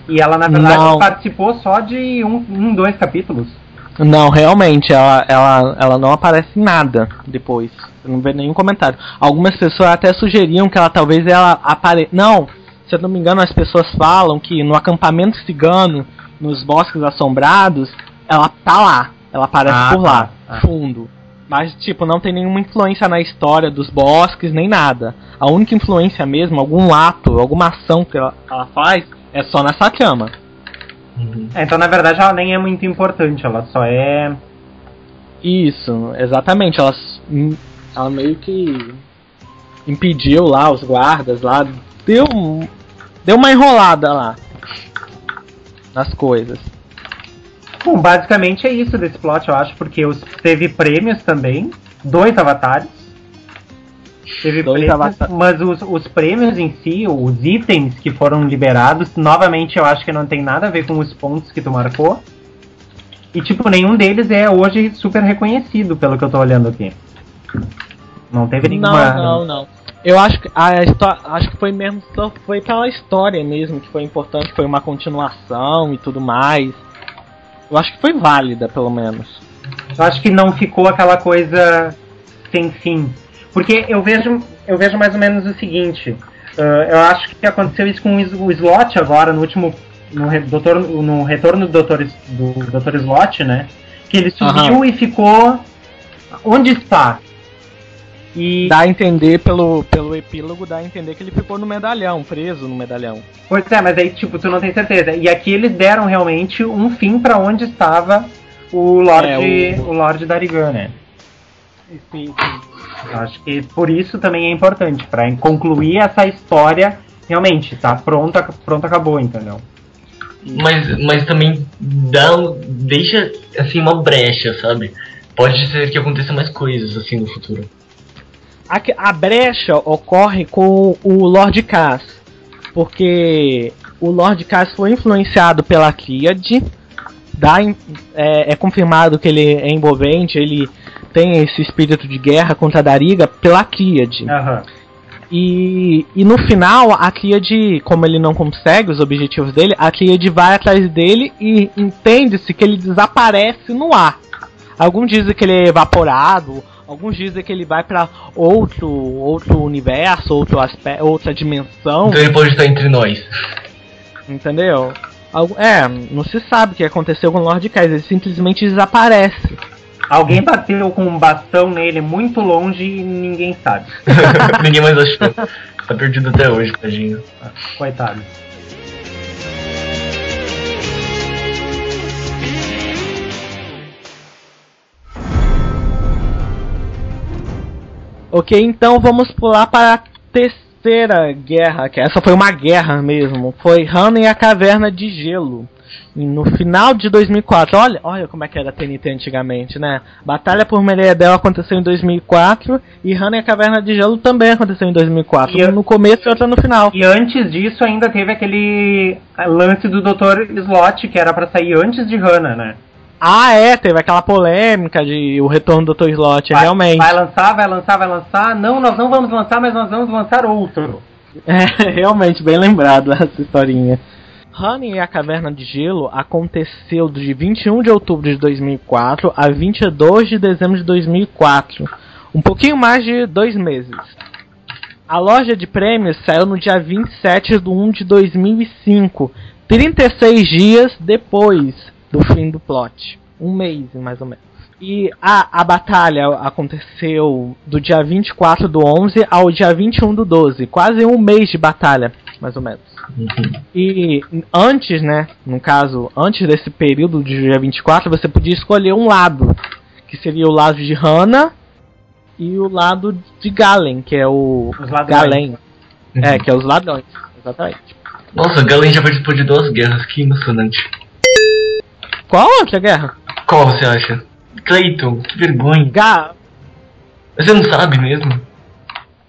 E ela, na verdade, Não. participou só de um, um, dois capítulos. Não, realmente, ela, ela, ela não aparece em nada depois. Eu não vê nenhum comentário. Algumas pessoas até sugeriam que ela talvez ela apareça. Não, se eu não me engano, as pessoas falam que no acampamento cigano, nos bosques assombrados, ela tá lá. Ela aparece Ah, por lá, tá, tá. fundo. Mas, tipo, não tem nenhuma influência na história dos bosques, nem nada. A única influência mesmo, algum ato, alguma ação que ela, ela faz, é só nessa chama. Uhum. É, então, na verdade, ela nem é muito importante, ela só é. Isso, exatamente. Ela, hum, ela meio que impediu lá os guardas lá. Deu, um- deu uma enrolada lá nas coisas. Bom, basicamente é isso desse plot, eu acho, porque os, teve prêmios também, dois avatares. Teve Dois prêmios, avatares. mas os, os prêmios em si, os itens que foram liberados, novamente eu acho que não tem nada a ver com os pontos que tu marcou. E tipo, nenhum deles é hoje super reconhecido, pelo que eu tô olhando aqui. Não teve nenhuma. Não, não, não. Eu acho que a histó- acho que foi mesmo só foi pela história mesmo que foi importante, foi uma continuação e tudo mais. Eu acho que foi válida, pelo menos. Eu acho que não ficou aquela coisa sem fim. Porque eu vejo, eu vejo mais ou menos o seguinte. ah, eu acho que aconteceu isso com o Slot agora, no último. No, re- doutor, no retorno do Dr. Do Dr. Slot, né? Que ele subiu Aham. e ficou. Onde está? E. Dá a entender pelo, pelo epílogo, dá a entender que ele ficou no medalhão, preso no medalhão. Pois é, mas aí, tipo, tu não tem certeza. E aqui eles deram realmente um fim pra onde estava o Lorde, É, o- o... Lorde Darigan, né? Sim, Eu acho que por isso também é importante, pra concluir essa história realmente, tá pronta, pronto, acabou, entendeu? Mas, mas também dá, deixa assim uma brecha, sabe? Pode ser que aconteça mais coisas assim no futuro. A, a brecha ocorre com o Lord Cass, porque o Lord Cass foi influenciado pela Kiad, dá, é, é confirmado que ele é envolvente, ele tem esse espírito de guerra contra a Dariga pela Kiad. Aham. E, e no final, a Kiad, como ele não consegue os objetivos dele, a Kiad vai atrás dele e entende-se que ele desaparece no ar. Alguns dizem que ele é evaporado, alguns dizem que ele vai pra outro outro universo, outro aspecto, outra dimensão, Então ele pode estar entre nós. entendeu? Algu- É, não se sabe o que aconteceu com o Lord Kaiser, ele simplesmente desaparece. Alguém bateu com um bastão nele muito longe e ninguém sabe. [LAUGHS] Ninguém mais achou. Tá perdido até hoje, tadinho. Coitado. Ok, então vamos pular para a terceira guerra, que essa foi uma guerra mesmo. Foi Hannah e a Caverna de Gelo. E no final de 2004, olha, olha como é que era a TNT antigamente, né? Batalha por Meredel aconteceu em 2004 e Hannah e a Caverna de Gelo também aconteceu em 2004. E Um no começo e outra no final. E antes disso ainda teve aquele lance do Dr. Slot, que era pra sair antes de Hannah, né? Ah, é, teve aquela polêmica de o retorno do Dr. Slot, Vai- realmente. Vai lançar, vai lançar, vai lançar. Não, nós não vamos lançar, mas nós vamos lançar outro. É, [LAUGHS] realmente, bem lembrado [LAUGHS] essa historinha. Honey e a Caverna de Gelo aconteceu de 21 de outubro de 2004 a 22 de dezembro de 2004. Um pouquinho mais de dois meses. A loja de prêmios saiu no dia 27 de 1 de 2005, 36 dias depois do fim do plot. Um mês, mais ou menos. E a, a batalha aconteceu do dia 24 do 11 ao dia 21 do 12. Quase um mês de batalha, mais ou menos. E antes, né, no caso, antes desse período de dia 24, você podia escolher um lado, que seria o lado de Hannah e o lado de Galen, que é o Os ladrões. Galen. É, que é os ladrões, exatamente. Nossa, Galen já participou de duas guerras, que emocionante. Qual outra guerra? Qual você acha? Clayton, que vergonha. Ga Você não sabe mesmo?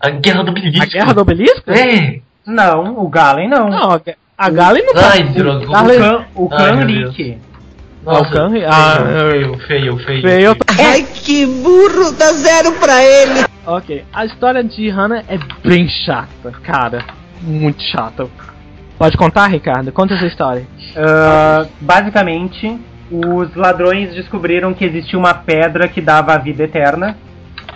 A guerra do obelisco. a guerra do obelisco? É! Não, o Galen não. Não, a, a Galen não Ai, tá- droga. O o. Rick. Nossa, o Kanri? Ah, feio, feio, feio. feio. Ai, que burro, dá zero pra ele. Ok, a história de Hannah é bem chata, cara. Muito chata. Pode contar, Ricardo? Conta essa história. Uh, basicamente, os ladrões descobriram que existia uma pedra que dava a vida eterna.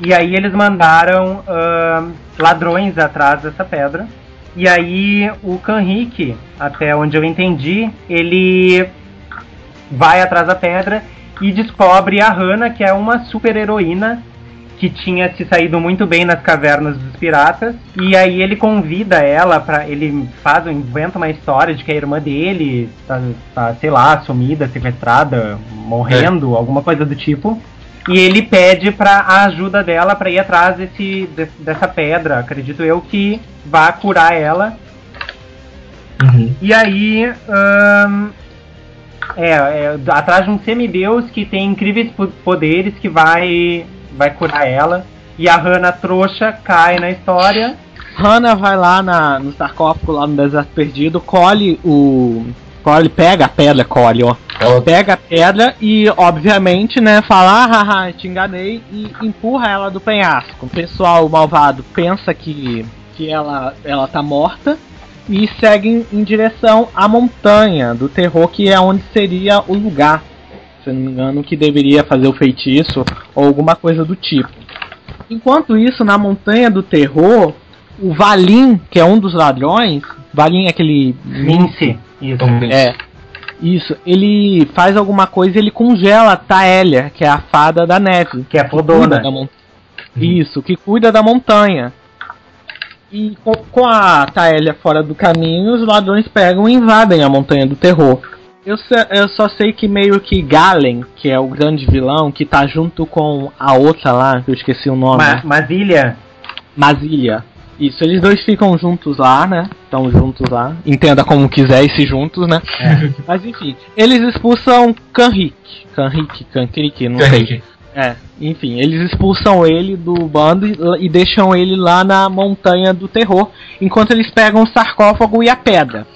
E aí eles mandaram uh, ladrões atrás dessa pedra. E aí o Kanrik, até onde eu entendi, ele vai atrás da pedra e descobre a Hana, que é uma super heroína que tinha se saído muito bem nas cavernas dos piratas. E aí ele convida ela para ele faz, inventa uma história de que a irmã dele tá, tá sei lá, sumida, sequestrada, morrendo, é. alguma coisa do tipo. E ele pede para a ajuda dela para ir atrás desse, dessa pedra, acredito eu que vá curar ela. Uhum. E aí, hum, é, é, atrás de um semideus que tem incríveis poderes que vai vai curar ela. E a Hannah trouxa cai na história. Hannah vai lá na, no sarcófago, lá no deserto perdido, colhe o. Colhe, pega a pedra, colhe, ó. Ela pega a pedra e, obviamente, né, fala, ah, haha, te enganei, e empurra ela do penhasco. O pessoal malvado pensa que, que ela, ela tá morta e seguem em direção à montanha do terror, que é onde seria o lugar se não me engano, que deveria fazer o feitiço ou alguma coisa do tipo. Enquanto isso, na Montanha do Terror, o Valim, que é um dos ladrões, Valim é aquele. Mince. Isso. É. Isso, ele faz alguma coisa ele congela a Taélia, que é a fada da neve. Que é a fodona. Uhum. Isso, que cuida da montanha. E com, com a Taélia fora do caminho, os ladrões pegam e invadem a Montanha do Terror. Eu, eu só sei que meio que Galen, que é o grande vilão, que tá junto com a outra lá, que eu esqueci o nome. Ma Mazilia. Mazilia. Isso, eles dois ficam juntos lá, né? Estão juntos lá. Entenda como quiser esse juntos, né? É. [LAUGHS] Mas enfim, eles expulsam Kanrik. Kanrik, Kankrik, não Kanrik. sei. É, enfim, eles expulsam ele do bando e, e deixam ele lá na montanha do terror, enquanto eles pegam o sarcófago e a pedra.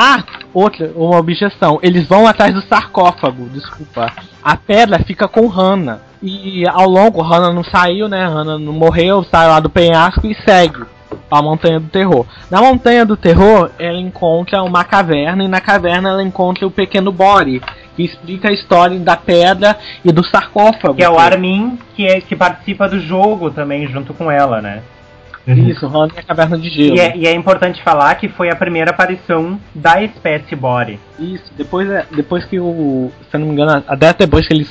Ah, outra, uma objeção. Eles vão atrás do sarcófago, desculpa. A pedra fica com Hannah. E ao longo, Hannah não saiu, né? Hannah não morreu, sai lá do penhasco e segue a Montanha do Terror. Na Montanha do Terror, ela encontra uma caverna e na caverna ela encontra o pequeno Bore, que explica a história da pedra e do sarcófago. Que é o Armin, que, é, que participa do jogo também junto com ela, né? Uhum. Isso, Ron é a caverna de gelo. E é, e é, importante falar que foi a primeira aparição da espécie Bore. Isso, depois, é, depois que o. Se eu não me engano, até depois que ele,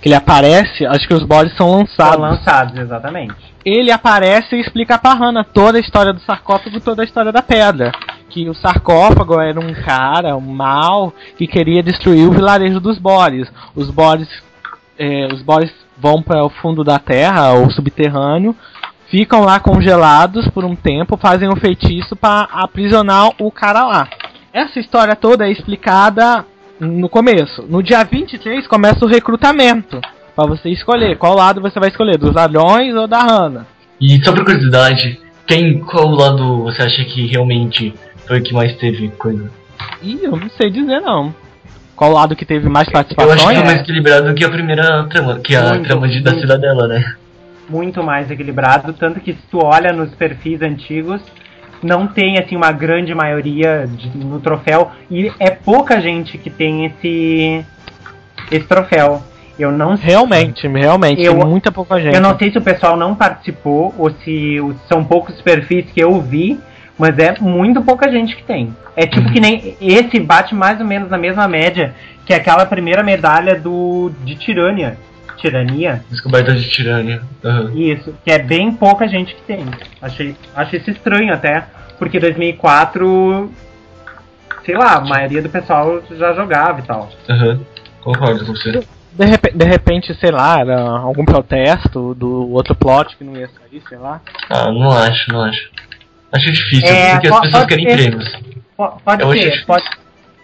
que ele aparece, acho que os Bores são lançados. São lançados, exatamente. Ele aparece e explica pra Hannah toda a história do sarcófago e toda a história da pedra. Que o sarcófago era um cara, um mal, que queria destruir o vilarejo dos Bores. Os Bores. É, os Bores vão para o fundo da terra, ou subterrâneo, ficam lá congelados por um tempo, fazem um feitiço para aprisionar o cara lá. Essa história toda é explicada no começo. No dia 23 começa o recrutamento. para você escolher qual lado você vai escolher, dos ladrões ou da Hannah. E só por curiosidade, quem, qual lado você acha que realmente foi o que mais teve coisa? Ih, eu não sei dizer não. Qual lado que teve mais participação? Eu acho que é mais equilibrado que a primeira trama, que a muito, trama de, da cidadela, né? Muito mais equilibrado, tanto que se tu olha nos perfis antigos, não tem assim uma grande maioria de, no troféu e é pouca gente que tem esse esse troféu. Eu não realmente, realmente, eu, muita pouca gente. Eu não sei se o pessoal não participou ou se são poucos perfis que eu vi, mas é muito pouca gente que tem. É tipo que nem esse bate mais ou menos na mesma média que aquela primeira medalha do de Tirânia Tirania. Descoberta de Tirania. Uhum. Isso, que é bem pouca gente que tem. Achei, achei isso estranho até, porque 2004, sei lá, a maioria do pessoal já jogava e tal. Aham, uhum. concordo com você. De repente, de repente, sei lá, era algum protesto do outro plot que não ia sair, sei lá. Ah, não acho, não acho. Acho difícil, é, porque as pessoas querem ser, prêmios. Pode, ser, pode,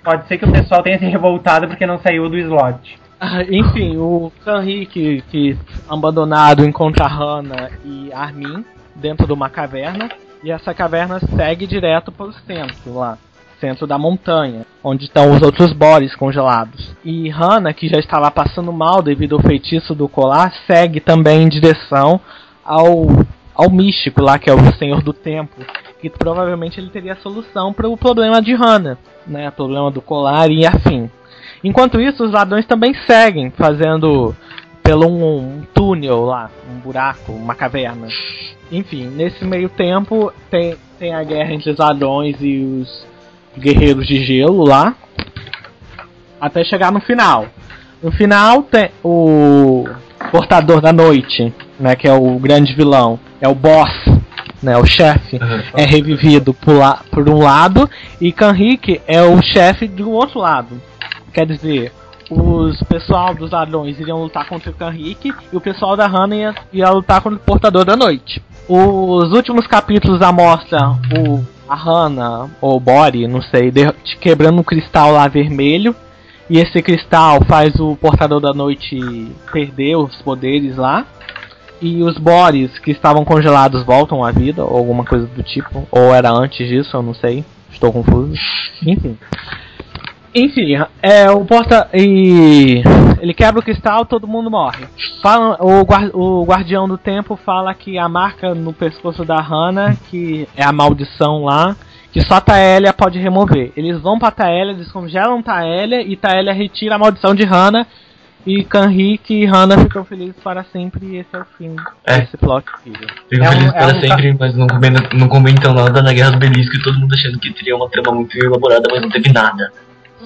pode ser que o pessoal tenha se revoltado porque não saiu do slot. [LAUGHS] Enfim, o Kanri que, que abandonado encontra Hana e Armin dentro de uma caverna e essa caverna segue direto para o centro lá. centro da montanha, onde estão os outros Boris congelados. E Hana, que já estava passando mal devido ao feitiço do colar, segue também em direção ao, ao místico lá, que é o Senhor do Tempo, que provavelmente ele teria a solução para o problema de Hana, né, o problema do colar e afim. Enquanto isso, os ladrões também seguem fazendo pelo um, um, túnel lá, um buraco, uma caverna. Enfim, nesse meio tempo tem, tem a guerra entre os ladrões e os guerreiros de gelo lá. Até chegar no final. No final tem o Portador da Noite, né, que é o grande vilão, é o boss, né, o chefe, é revivido por, la, por um lado e Kanrik é o chefe do outro lado. Quer dizer, os pessoal dos ladrões iriam lutar contra o Kanrik e o pessoal da Hana ia, ia lutar contra o Portador da Noite. Os últimos capítulos da mostra o a Hana ou Bori, não sei, de, quebrando um cristal lá vermelho e esse cristal faz o Portador da Noite perder os poderes lá. E os Boris que estavam congelados voltam à vida, ou alguma coisa do tipo. Ou era antes disso, eu não sei. Estou confuso. Enfim. Enfim, é, o porta. E. Ele quebra o cristal, todo mundo morre. Fala, o, guard, o guardião do tempo fala que a marca no pescoço da Hana, que é a maldição lá, que só Taelia pode remover. Eles vão pra Taelia, descongelam Taelia e Taelia retira a maldição de Hana. E Kanrik e Hana ficam felizes para sempre e esse é o fim é. desse plot. Ficam é felizes um, para é um sempre, mas não comentam, não comentam nada na Guerra do Belisco e todo mundo achando que teria uma trama muito elaborada, mas não teve nada.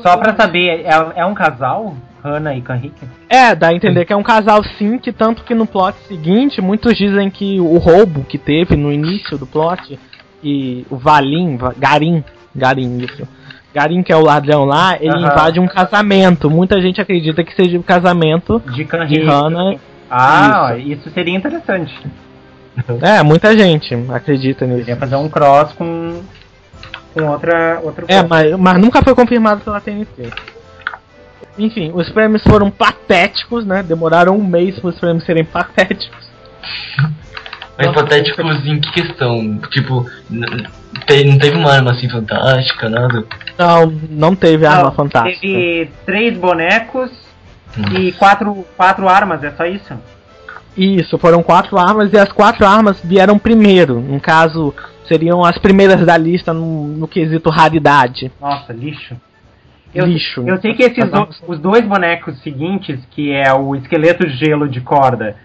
Só pra saber, é, é um casal? Hannah e Kanrik? É, dá a entender que é um casal sim, que tanto que no plot seguinte, muitos dizem que o roubo que teve no início do plot, e o Valim, Garim, Garim, isso. Garim, que é o ladrão lá, ele invade um casamento. Muita gente acredita que seja o casamento de, de Hannah. Ah, isso. isso. seria interessante. É, muita gente acredita nisso. Ia fazer um cross com com outra. outra é, mas, mas nunca foi confirmado pela TNT. Enfim, os prêmios foram patéticos, né? Demoraram um mês para os prêmios serem patéticos. Mas patéticos em que questão? Tipo, não teve uma arma assim fantástica, nada? Não, não teve não, arma fantástica. Teve três bonecos hum. e quatro, quatro armas, é só isso? Isso, foram quatro armas e as quatro armas vieram primeiro. No caso, seriam as primeiras da lista no, no quesito raridade. Nossa, lixo. Eu, lixo. Eu sei que esses do, os dois bonecos seguintes, que é o esqueleto gelo de corda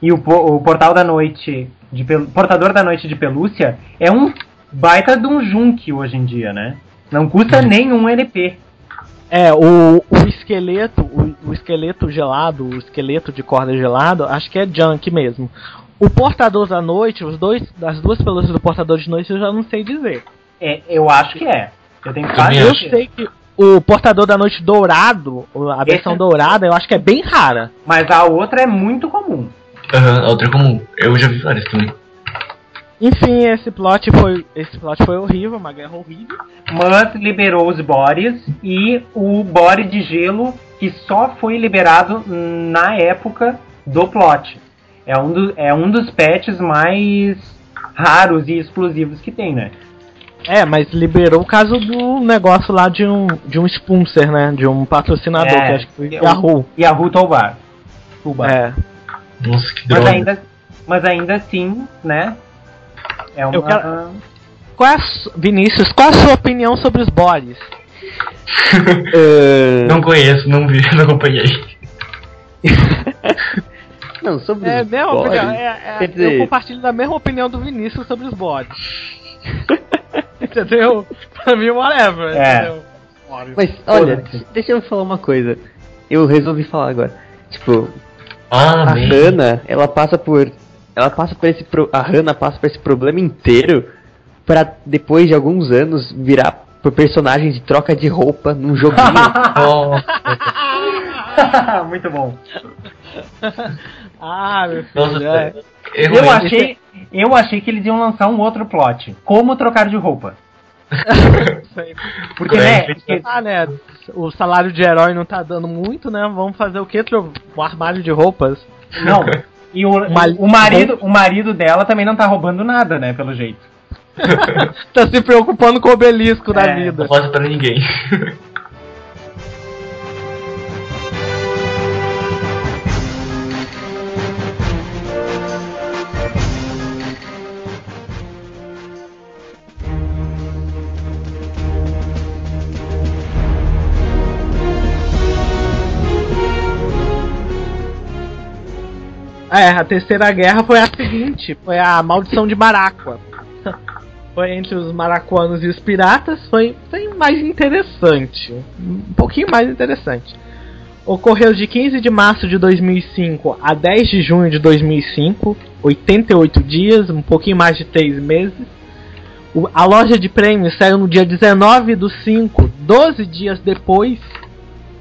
e o, o portal da noite de portador da noite de pelúcia, é um baita de um junk hoje em dia, né? Não custa hum. nenhum NP. É, o, o esqueleto, o, o, esqueleto gelado, o esqueleto de corda gelado, acho que é junk mesmo. O Portador da Noite, os dois, as duas pelúcias do Portador de Noite eu já não sei dizer. É, eu acho que é. Eu tenho quase Eu sei que o Portador da Noite Dourado, a versão Esse... dourada, eu acho que é bem rara. Mas a outra é muito comum. Aham, uhum, a outra é comum. Eu já vi várias também. Enfim, esse plot foi. Esse plot foi horrível, uma guerra horrível. Mas liberou os Boris e o Bore de gelo que só foi liberado na época do plot. É um, do, é um dos pets mais raros e explosivos que tem, né? É, mas liberou o caso do negócio lá de um, de um sponsor, né? De um patrocinador, é, que acho que foi Yahoo. Yahoo Tobar. Tubar. É. Nossa, que mas ainda, mas ainda assim, né? É uma... Eu quero... Qual é a, Vinícius, qual é a sua opinião sobre os bodes? uh... [LAUGHS] Não conheço, não vi, [LAUGHS] não acompanhei. [LAUGHS] Não, sobre é, os mesma opinião, é, é, dizer... Eu compartilho da mesma opinião do Vinícius sobre os bodes. [LAUGHS] entendeu? Pra mim, whatever, é. entendeu? Mas, olha, deixa eu falar uma coisa. Eu resolvi falar agora. Tipo, ah, a Hannah, ela passa por. Ela passa por esse. Pro, a Hannah passa por esse problema inteiro para depois de alguns anos virar por personagem de troca de roupa num joguinho. [LAUGHS] oh. [LAUGHS] Muito bom. Ah, meu filho. Nossa, é. eu, eu achei, eu achei que eles iam lançar um outro plot. Como trocar de roupa. [LAUGHS] porque, né, porque... Ah, né? O salário de herói não tá dando muito, né? Vamos fazer o quê? Um armário de roupas? Não. [LAUGHS] E o, o, marido, o marido dela também não tá roubando nada, né? Pelo jeito. [LAUGHS] tá se preocupando com o obelisco da é, vida. Não faz pra ninguém. É, a terceira guerra foi a seguinte, foi a maldição de Maracua. [LAUGHS] foi entre os maracuanos e os piratas, foi, foi mais interessante. Um pouquinho mais interessante. Ocorreu de 15 de março de 2005 a 10 de junho de 2005, 88 dias, um pouquinho mais de 3 meses. O, a loja de prêmios saiu no dia 19 do 5, 12 dias depois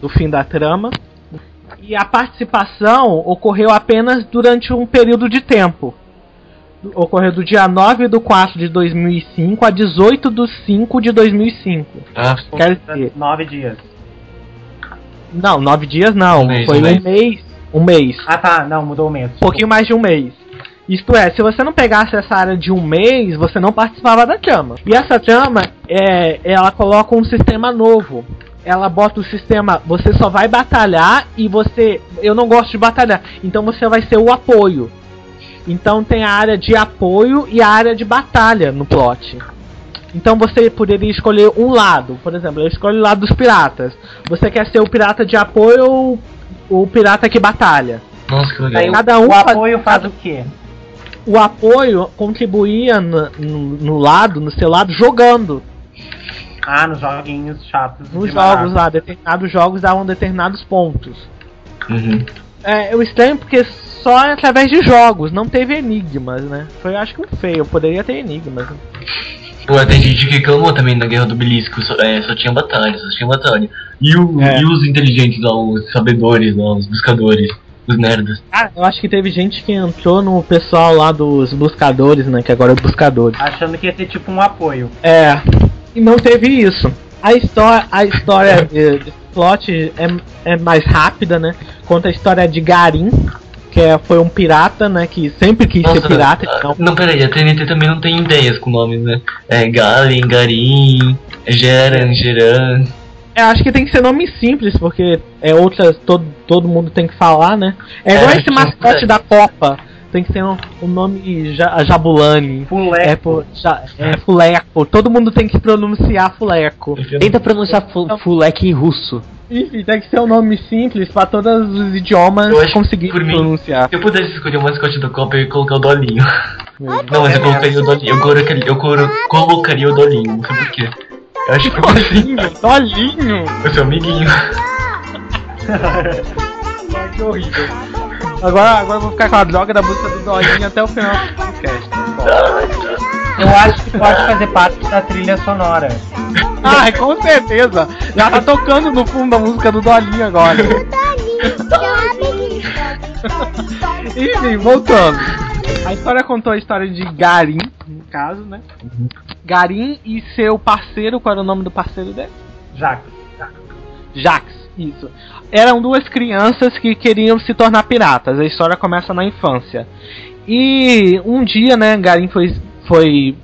do fim da trama. E a participação ocorreu apenas durante um período de tempo. Ocorreu do dia 9 do 4 de 2005 a 18 do 5 de 2005. Ah, Quer dizer, 9 dias. Não, 9 dias não. Um mês, Foi um mês. mês. Um mês. Ah tá, não, mudou o mês. Um pouquinho mais de um mês. Isto é, se você não pegasse essa área de um mês, você não participava da chama. E essa chama, é, ela coloca um sistema novo ela bota o sistema, você só vai batalhar e você, eu não gosto de batalhar, então você vai ser o apoio. Então tem a área de apoio e a área de batalha no plot. Então você poderia escolher um lado, por exemplo, eu escolho o lado dos piratas. Você quer ser o pirata de apoio ou o pirata que batalha? Nossa, que legal. Aí, cada um o apoio faz, faz o quê? O apoio contribuía no, no, no lado, no seu lado, jogando. Ah, nos joguinhos chatos. Nos jogos lá, determinados jogos davam determinados pontos. Uhum. É, o estranho porque só é através de jogos, não teve enigmas, né? Foi acho que um feio, poderia ter enigmas. Ué, tem gente que reclamou também da Guerra do Belisco, só, é, só tinha batalha, só tinha batalha. E, o, é. e os inteligentes lá, os sabedores lá, os buscadores, os nerds? Ah, eu acho que teve gente que entrou no pessoal lá dos buscadores, né, que agora é buscadores. Achando que ia ter tipo um apoio. É, e não teve isso. A história, a história [LAUGHS] de, de plot é, é mais rápida, né? Conta a história de Garim, que é, foi um pirata, né? Que sempre quis Nossa, ser pirata. Então... Não, peraí, a TNT também não tem ideias com nomes, né? É Galen, Garim, Geran, Geran. É, acho que tem que ser nome simples, porque é outras, todo, todo mundo tem que falar, né? É igual é, esse mascote da Copa tem que ter um, um nome Jabulani. Fuleco. É, ja, é Fuleco. Todo mundo tem que pronunciar Fuleco. Tenta pronunciar fu então, Fuleco em russo. Enfim, tem que ser um nome simples para todos os idiomas conseguirem pronunciar. Se eu pudesse escolher o mascote do Copa, eu ia colocar o Dolinho. Não, mas eu colocaria o Dolinho. Eu colocaria, eu colocaria o Dolinho, não sei porquê. Eu acho que Dolinho, Dolinho! Eu sou amiguinho. Que horrível. Agora, agora eu vou ficar com a droga da música do Dolinho até o final do podcast. Eu acho que pode fazer parte da trilha sonora. Ah, com certeza! Já tá tocando no fundo a música do Dolinho agora. Enfim, voltando. A história contou a história de Garim, no caso, né? Uhum. Garim e seu parceiro, qual era o nome do parceiro dele? Jax. Jax, isso eram duas crianças que queriam se tornar piratas. A história começa na infância. E um dia, né, Garim foi, foi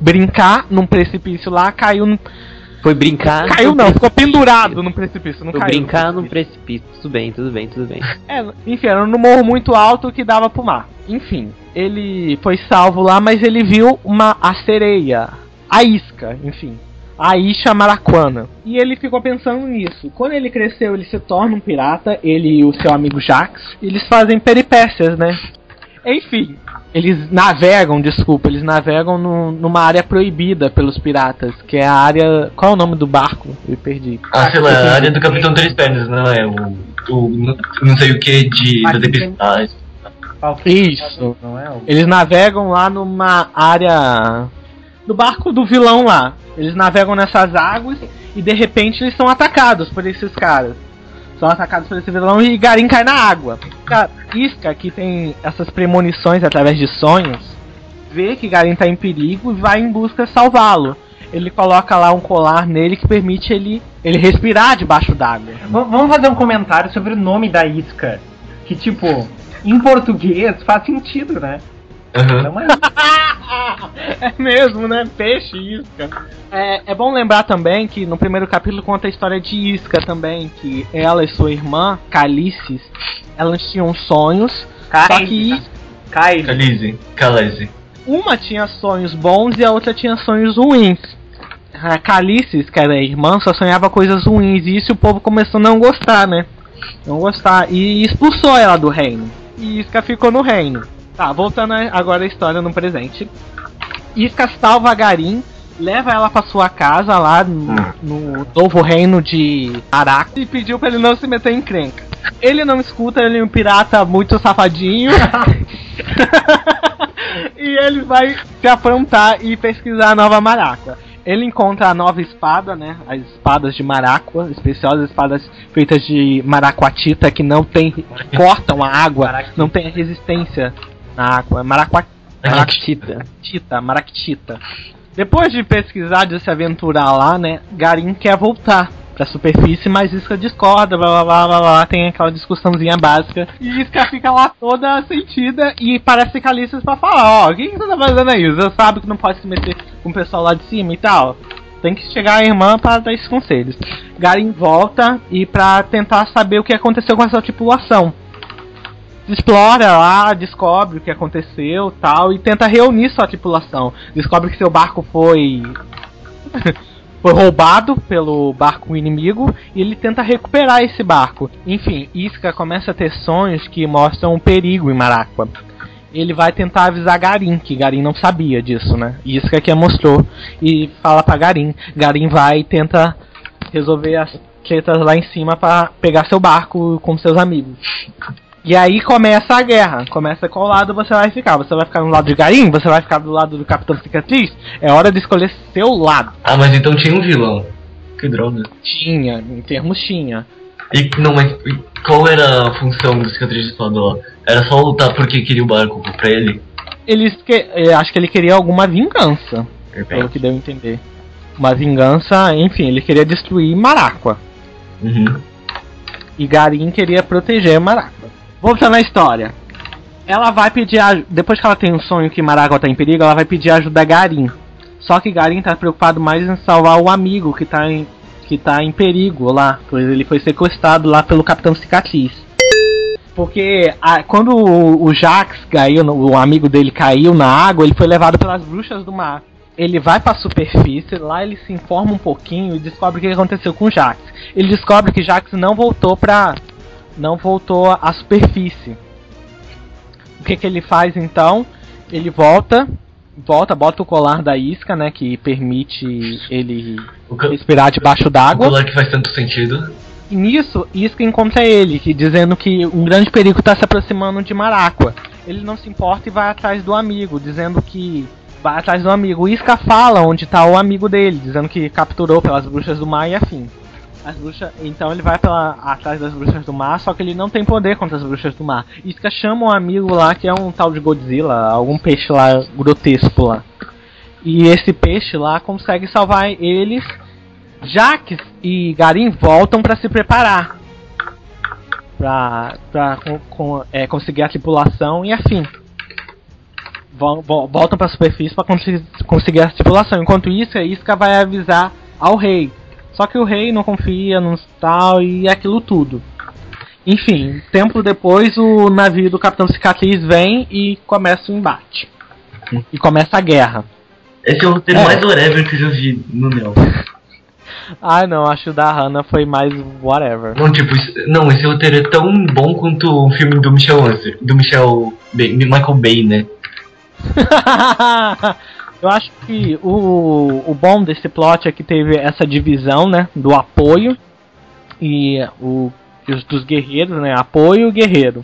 brincar num precipício lá, caiu no... Foi brincar. Caiu não, ficou pendurado no precipício, não foi caiu. brincar no precipício. Tudo bem, tudo bem, tudo bem. [LAUGHS] É, enfim, era num morro muito alto que dava pro mar. Enfim, ele foi salvo lá, mas ele viu uma a sereia, a isca, enfim a Isha Maraquana. E ele ficou pensando nisso. Quando ele cresceu, ele se torna um pirata, ele e o seu amigo Jax. Eles fazem peripécias, né? Enfim, eles navegam, desculpa, eles navegam no, numa área proibida pelos piratas, que é a área. Qual é o nome do barco? Eu perdi. Ah, sei lá, a área do Capitão Três Pernas, não é? O, o não sei o que de. Isso. Eles navegam lá numa área. Do barco do vilão lá. Eles navegam nessas águas e de repente eles são atacados por esses caras. São atacados por esse vilão e Garim cai na água. Isca, que tem essas premonições através de sonhos, vê que Garim está em perigo e vai em busca salvá-lo. Ele coloca lá um colar nele que permite ele, ele respirar debaixo d'água. Vamos fazer um comentário sobre o nome da isca. Que, tipo, em português faz sentido, né? Uhum. [LAUGHS] é mesmo, né? Peixe, isca. É, é bom lembrar também que no primeiro capítulo conta a história de Isca também, que ela e sua irmã, Calices, elas tinham sonhos, Cai, só que... Calize, Calize. Uma tinha sonhos bons e a outra tinha sonhos ruins. A Calices, que era a irmã, só sonhava coisas ruins, e isso o povo começou a não gostar, né? Não gostar, e expulsou ela do reino. E Isca ficou no reino. Tá, voltando agora a história no presente. Isca salva a Garim, leva ela pra sua casa lá no, no novo reino de Araca e pediu pra ele não se meter em crenca. Ele não escuta, ele é um pirata muito safadinho. [LAUGHS] e ele vai se afrontar e pesquisar a nova Maraca. Ele encontra a nova espada, né? As espadas de Maracua, especiosas espadas feitas de maracuatita que não tem cortam a água, não tem resistência na água. Maracuatita. Maractita. Maractita. Depois de pesquisar, de se aventurar lá, né? Garim quer voltar pra superfície, mas Isca discorda, blá blá blá blá, blá tem aquela discussãozinha básica. E Isca fica lá toda sentida e parece Calices pra falar, ó, o que, que você tá fazendo aí? Você sabe que não pode se meter com o pessoal lá de cima e tal. Tem que chegar a irmã para dar esses conselhos. Garim volta e para tentar saber o que aconteceu com essa tripulação explora lá, descobre o que aconteceu tal, e tenta reunir sua tripulação. Descobre que seu barco foi. [LAUGHS] foi roubado pelo barco inimigo e ele tenta recuperar esse barco. Enfim, Isca começa a ter sonhos que mostram um perigo em Maracua. Ele vai tentar avisar Garim, que Garim não sabia disso, né? Isca que mostrou e fala para Garim. Garim vai e tenta resolver as tretas lá em cima para pegar seu barco com seus amigos. E aí começa a guerra. Começa qual lado você vai ficar. Você vai ficar no lado de Garim? Você vai ficar do lado do Capitão Cicatriz? É hora de escolher seu lado. Ah, mas então tinha um vilão. Que droga. Tinha, em termos tinha. E não, mas qual era a função do Cicatriz Espadó? Era só lutar porque queria o barco pra ele? Eles que, acho que ele queria alguma vingança. Perfeito. Pelo que deu a entender. Uma vingança, enfim, ele queria destruir Maracua. Uhum. E Garim queria proteger Maracua. Voltando na história. Ela vai pedir. Depois que ela tem um sonho que Maragua tá em perigo, ela vai pedir ajuda a Garim. Só que Garim tá preocupado mais em salvar o amigo que tá em, que tá em perigo lá, pois ele foi sequestrado lá pelo Capitão Cicatriz. Porque a, quando o, o Jax caiu, o amigo dele caiu na água, ele foi levado pelas bruxas do mar. Ele vai para a superfície, lá ele se informa um pouquinho e descobre o que aconteceu com o Jax. Ele descobre que Jax não voltou pra não voltou à superfície. O que, que ele faz então? Ele volta, volta, bota o colar da isca, né, que permite ele respirar debaixo d'água. O colar que faz tanto sentido. E nisso, Isca encontra ele, que, dizendo que um grande perigo está se aproximando de Maracua. Ele não se importa e vai atrás do amigo, dizendo que vai atrás do amigo. Isca fala onde está o amigo dele, dizendo que capturou pelas bruxas do mar e afim. As bruxas, então ele vai pela, atrás das bruxas do mar, só que ele não tem poder contra as bruxas do mar. Isca chama um amigo lá que é um tal de Godzilla, algum peixe lá grotesco lá. E esse peixe lá consegue salvar eles. Jax e Garim voltam para se preparar. Pra, pra com, com, é, conseguir a tripulação e afim. Voltam para a superfície para conseguir a tripulação. Enquanto isso, a Isca vai avisar ao rei só que o rei não confia nos tal e aquilo tudo. Enfim, tempo depois o navio do Capitão Cicatriz vem e começa o embate. E começa a guerra. Esse é o roteiro é. mais whatever que eu já vi no Neo. ah não, acho que o da Hannah foi mais whatever. Não, tipo, não, esse roteiro é tão bom quanto o filme do Michel Answer, do Michel Bay, Michael Bay, né? [LAUGHS] Eu acho que o, o bom desse plot é que teve essa divisão, né? Do apoio e o os, dos guerreiros, né? Apoio e guerreiro.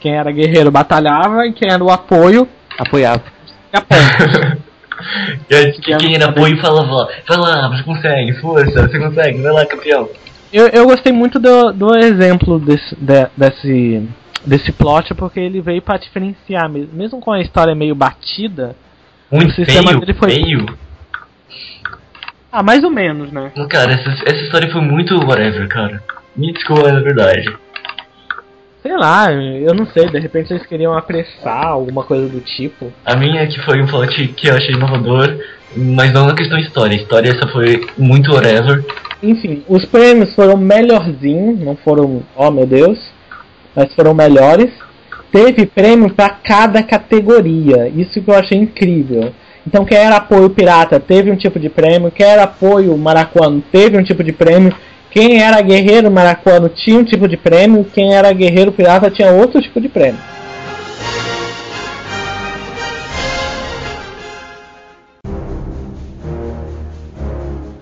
Quem era guerreiro batalhava e quem era o apoio apoiava. [LAUGHS] E quem era apoio falava, vai lá, você consegue, força, você consegue, vai lá, campeão. Eu, eu gostei muito do, do exemplo desse, de, desse, desse plot porque ele veio para diferenciar, mesmo, mesmo com a história meio batida, muito feio, dele foi... feio. Ah, mais ou menos, né? Cara, essa, essa história foi muito whatever, cara. Me desculpa, é verdade. Sei lá, eu não sei, de repente eles queriam apressar alguma coisa do tipo. A minha é que foi um plot que eu achei inovador, mas não na questão história. A história essa foi muito whatever. Enfim, os prêmios foram melhorzinhos, não foram, oh meu Deus, mas foram melhores. Teve prêmio para cada categoria, isso que eu achei incrível. Então, quem era apoio pirata teve um tipo de prêmio, quem era apoio maracuano teve um tipo de prêmio, quem era guerreiro maracuano tinha um tipo de prêmio, quem era guerreiro pirata tinha outro tipo de prêmio.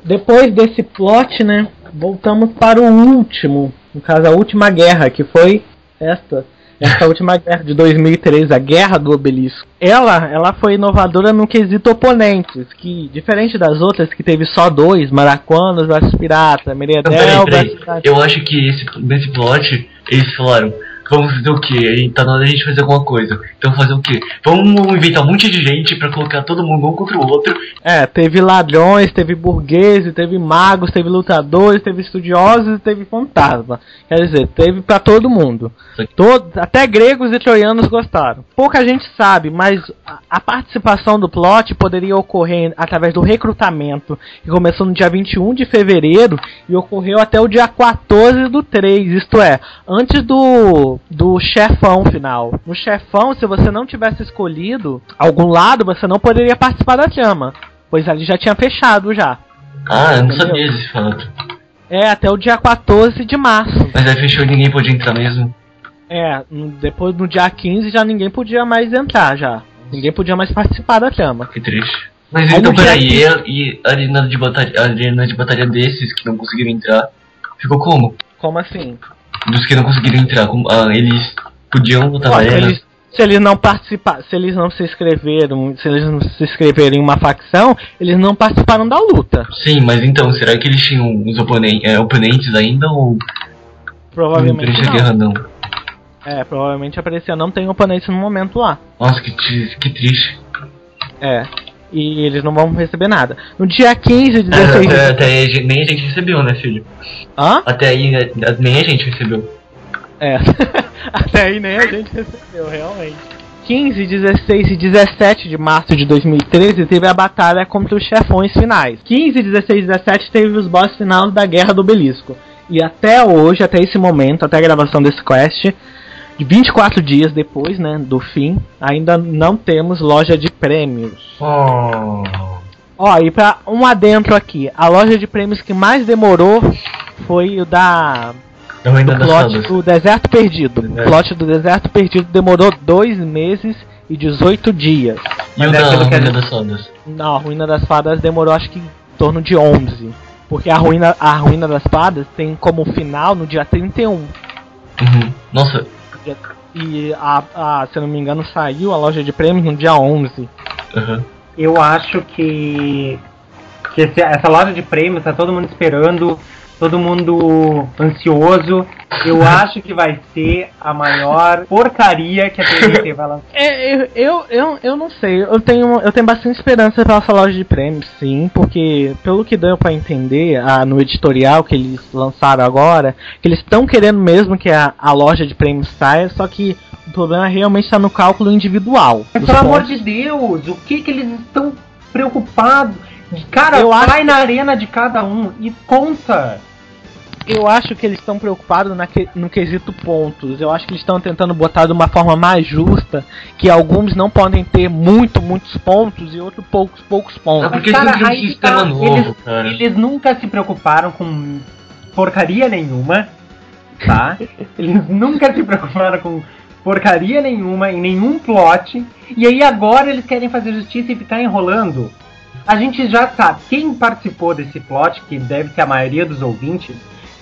Depois desse plot, né, voltamos para o último, no caso a última guerra, que foi esta, essa última guerra de 2003, a Guerra do Obelisco. Ela, ela foi inovadora no quesito oponentes, que diferente das outras que teve só dois, Maracuanos versus Pirata, versus... Eu acho que esse, nesse plot eles falaram Vamos fazer o quê? Tá na hora da gente fazer alguma coisa. Então fazer o quê? Vamos inventar um monte de gente para colocar todo mundo um contra o outro. É, teve ladrões, teve burgueses, teve magos, teve lutadores, teve estudiosos e teve fantasma. Quer dizer, teve para todo mundo. Todos, até gregos e troianos gostaram. Pouca gente sabe, mas a participação do plot poderia ocorrer através do recrutamento, que começou no dia 21 de fevereiro e ocorreu até o dia 14 do 3, isto é, antes do do, chefão final. No chefão, se você não tivesse escolhido algum lado, você não poderia participar da chama. Pois ali já tinha fechado já. Ah, eu não sabia desse fato. É, até o dia 14 de março. Mas aí fechou e ninguém podia entrar mesmo? É, depois no dia 15 já ninguém podia mais entrar já. Ninguém podia mais participar da chama. Que triste. Mas aí então, peraí, dia... e a arena de batalha, a arena de batalha desses que não conseguiram entrar, ficou como? Como assim? Dos que não conseguiram entrar, ah, eles podiam votar na eles, se eles não participar, se eles não se inscreveram, se eles não se inscreveram em uma facção, eles não participaram da luta. Sim, mas então, será que eles tinham os oponentes, é, oponentes ainda ou provavelmente não, não. Guerra, não? É, provavelmente aparecia não tem oponente no momento lá. Nossa, que, que triste. É e eles não vão receber nada. No dia 15 e 16 até, até aí, nem a gente recebeu, né, filho? Hã? Até aí nem a gente recebeu. É, [LAUGHS] até aí nem a gente recebeu, realmente. 15, 16 e 17 de março de 2013 teve a batalha contra os chefões finais. 15, 16 e 17 teve os boss finais da Guerra do Obelisco. E até hoje, até esse momento, até a gravação desse quest, 24 dias depois, né, do fim, ainda não temos loja de prêmios. Oh. Ó, e pra um adentro aqui, a loja de prêmios que mais demorou foi o da do plot do Deserto Perdido. O plot do Deserto Perdido demorou dois meses e 18 dias. E o da Ruína das Fadas? Não, a Ruína das Fadas demorou acho que em torno de 11. Porque a Ruína, a Ruína das Fadas tem como final no dia 31. Uhum. Nossa, e a, a, se eu não me engano, saiu a loja de prêmios no dia 11. Uhum. Eu acho que, que esse, essa loja de prêmios tá todo mundo esperando todo mundo ansioso. Eu [LAUGHS] acho que vai ser a maior porcaria que a TNT vai lançar. [LAUGHS] É, eu, eu, eu, não sei. Eu tenho, eu tenho bastante esperança pela essa loja de prêmios, sim, porque pelo que deu para entender ah, no editorial que eles lançaram agora, que eles estão querendo mesmo que a, a loja de prêmios saia, só que o problema realmente está no cálculo individual. Mas pelo pontos. amor de Deus, o que que eles estão preocupados? Cara, eu vai acho... na arena de cada um e conta eu acho que eles estão preocupados na que, no quesito pontos. Eu acho que eles estão tentando botar de uma forma mais justa, que alguns não podem ter muito, muitos pontos e outros poucos, poucos pontos. porque cara, um sistema tá, novo, eles, cara. Eles nunca se preocuparam com porcaria nenhuma, tá? [LAUGHS] eles nunca se preocuparam com porcaria nenhuma, em nenhum plot. E aí agora eles querem fazer justiça e ficar enrolando. A gente já sabe, quem participou desse plot, que deve ser a maioria dos ouvintes,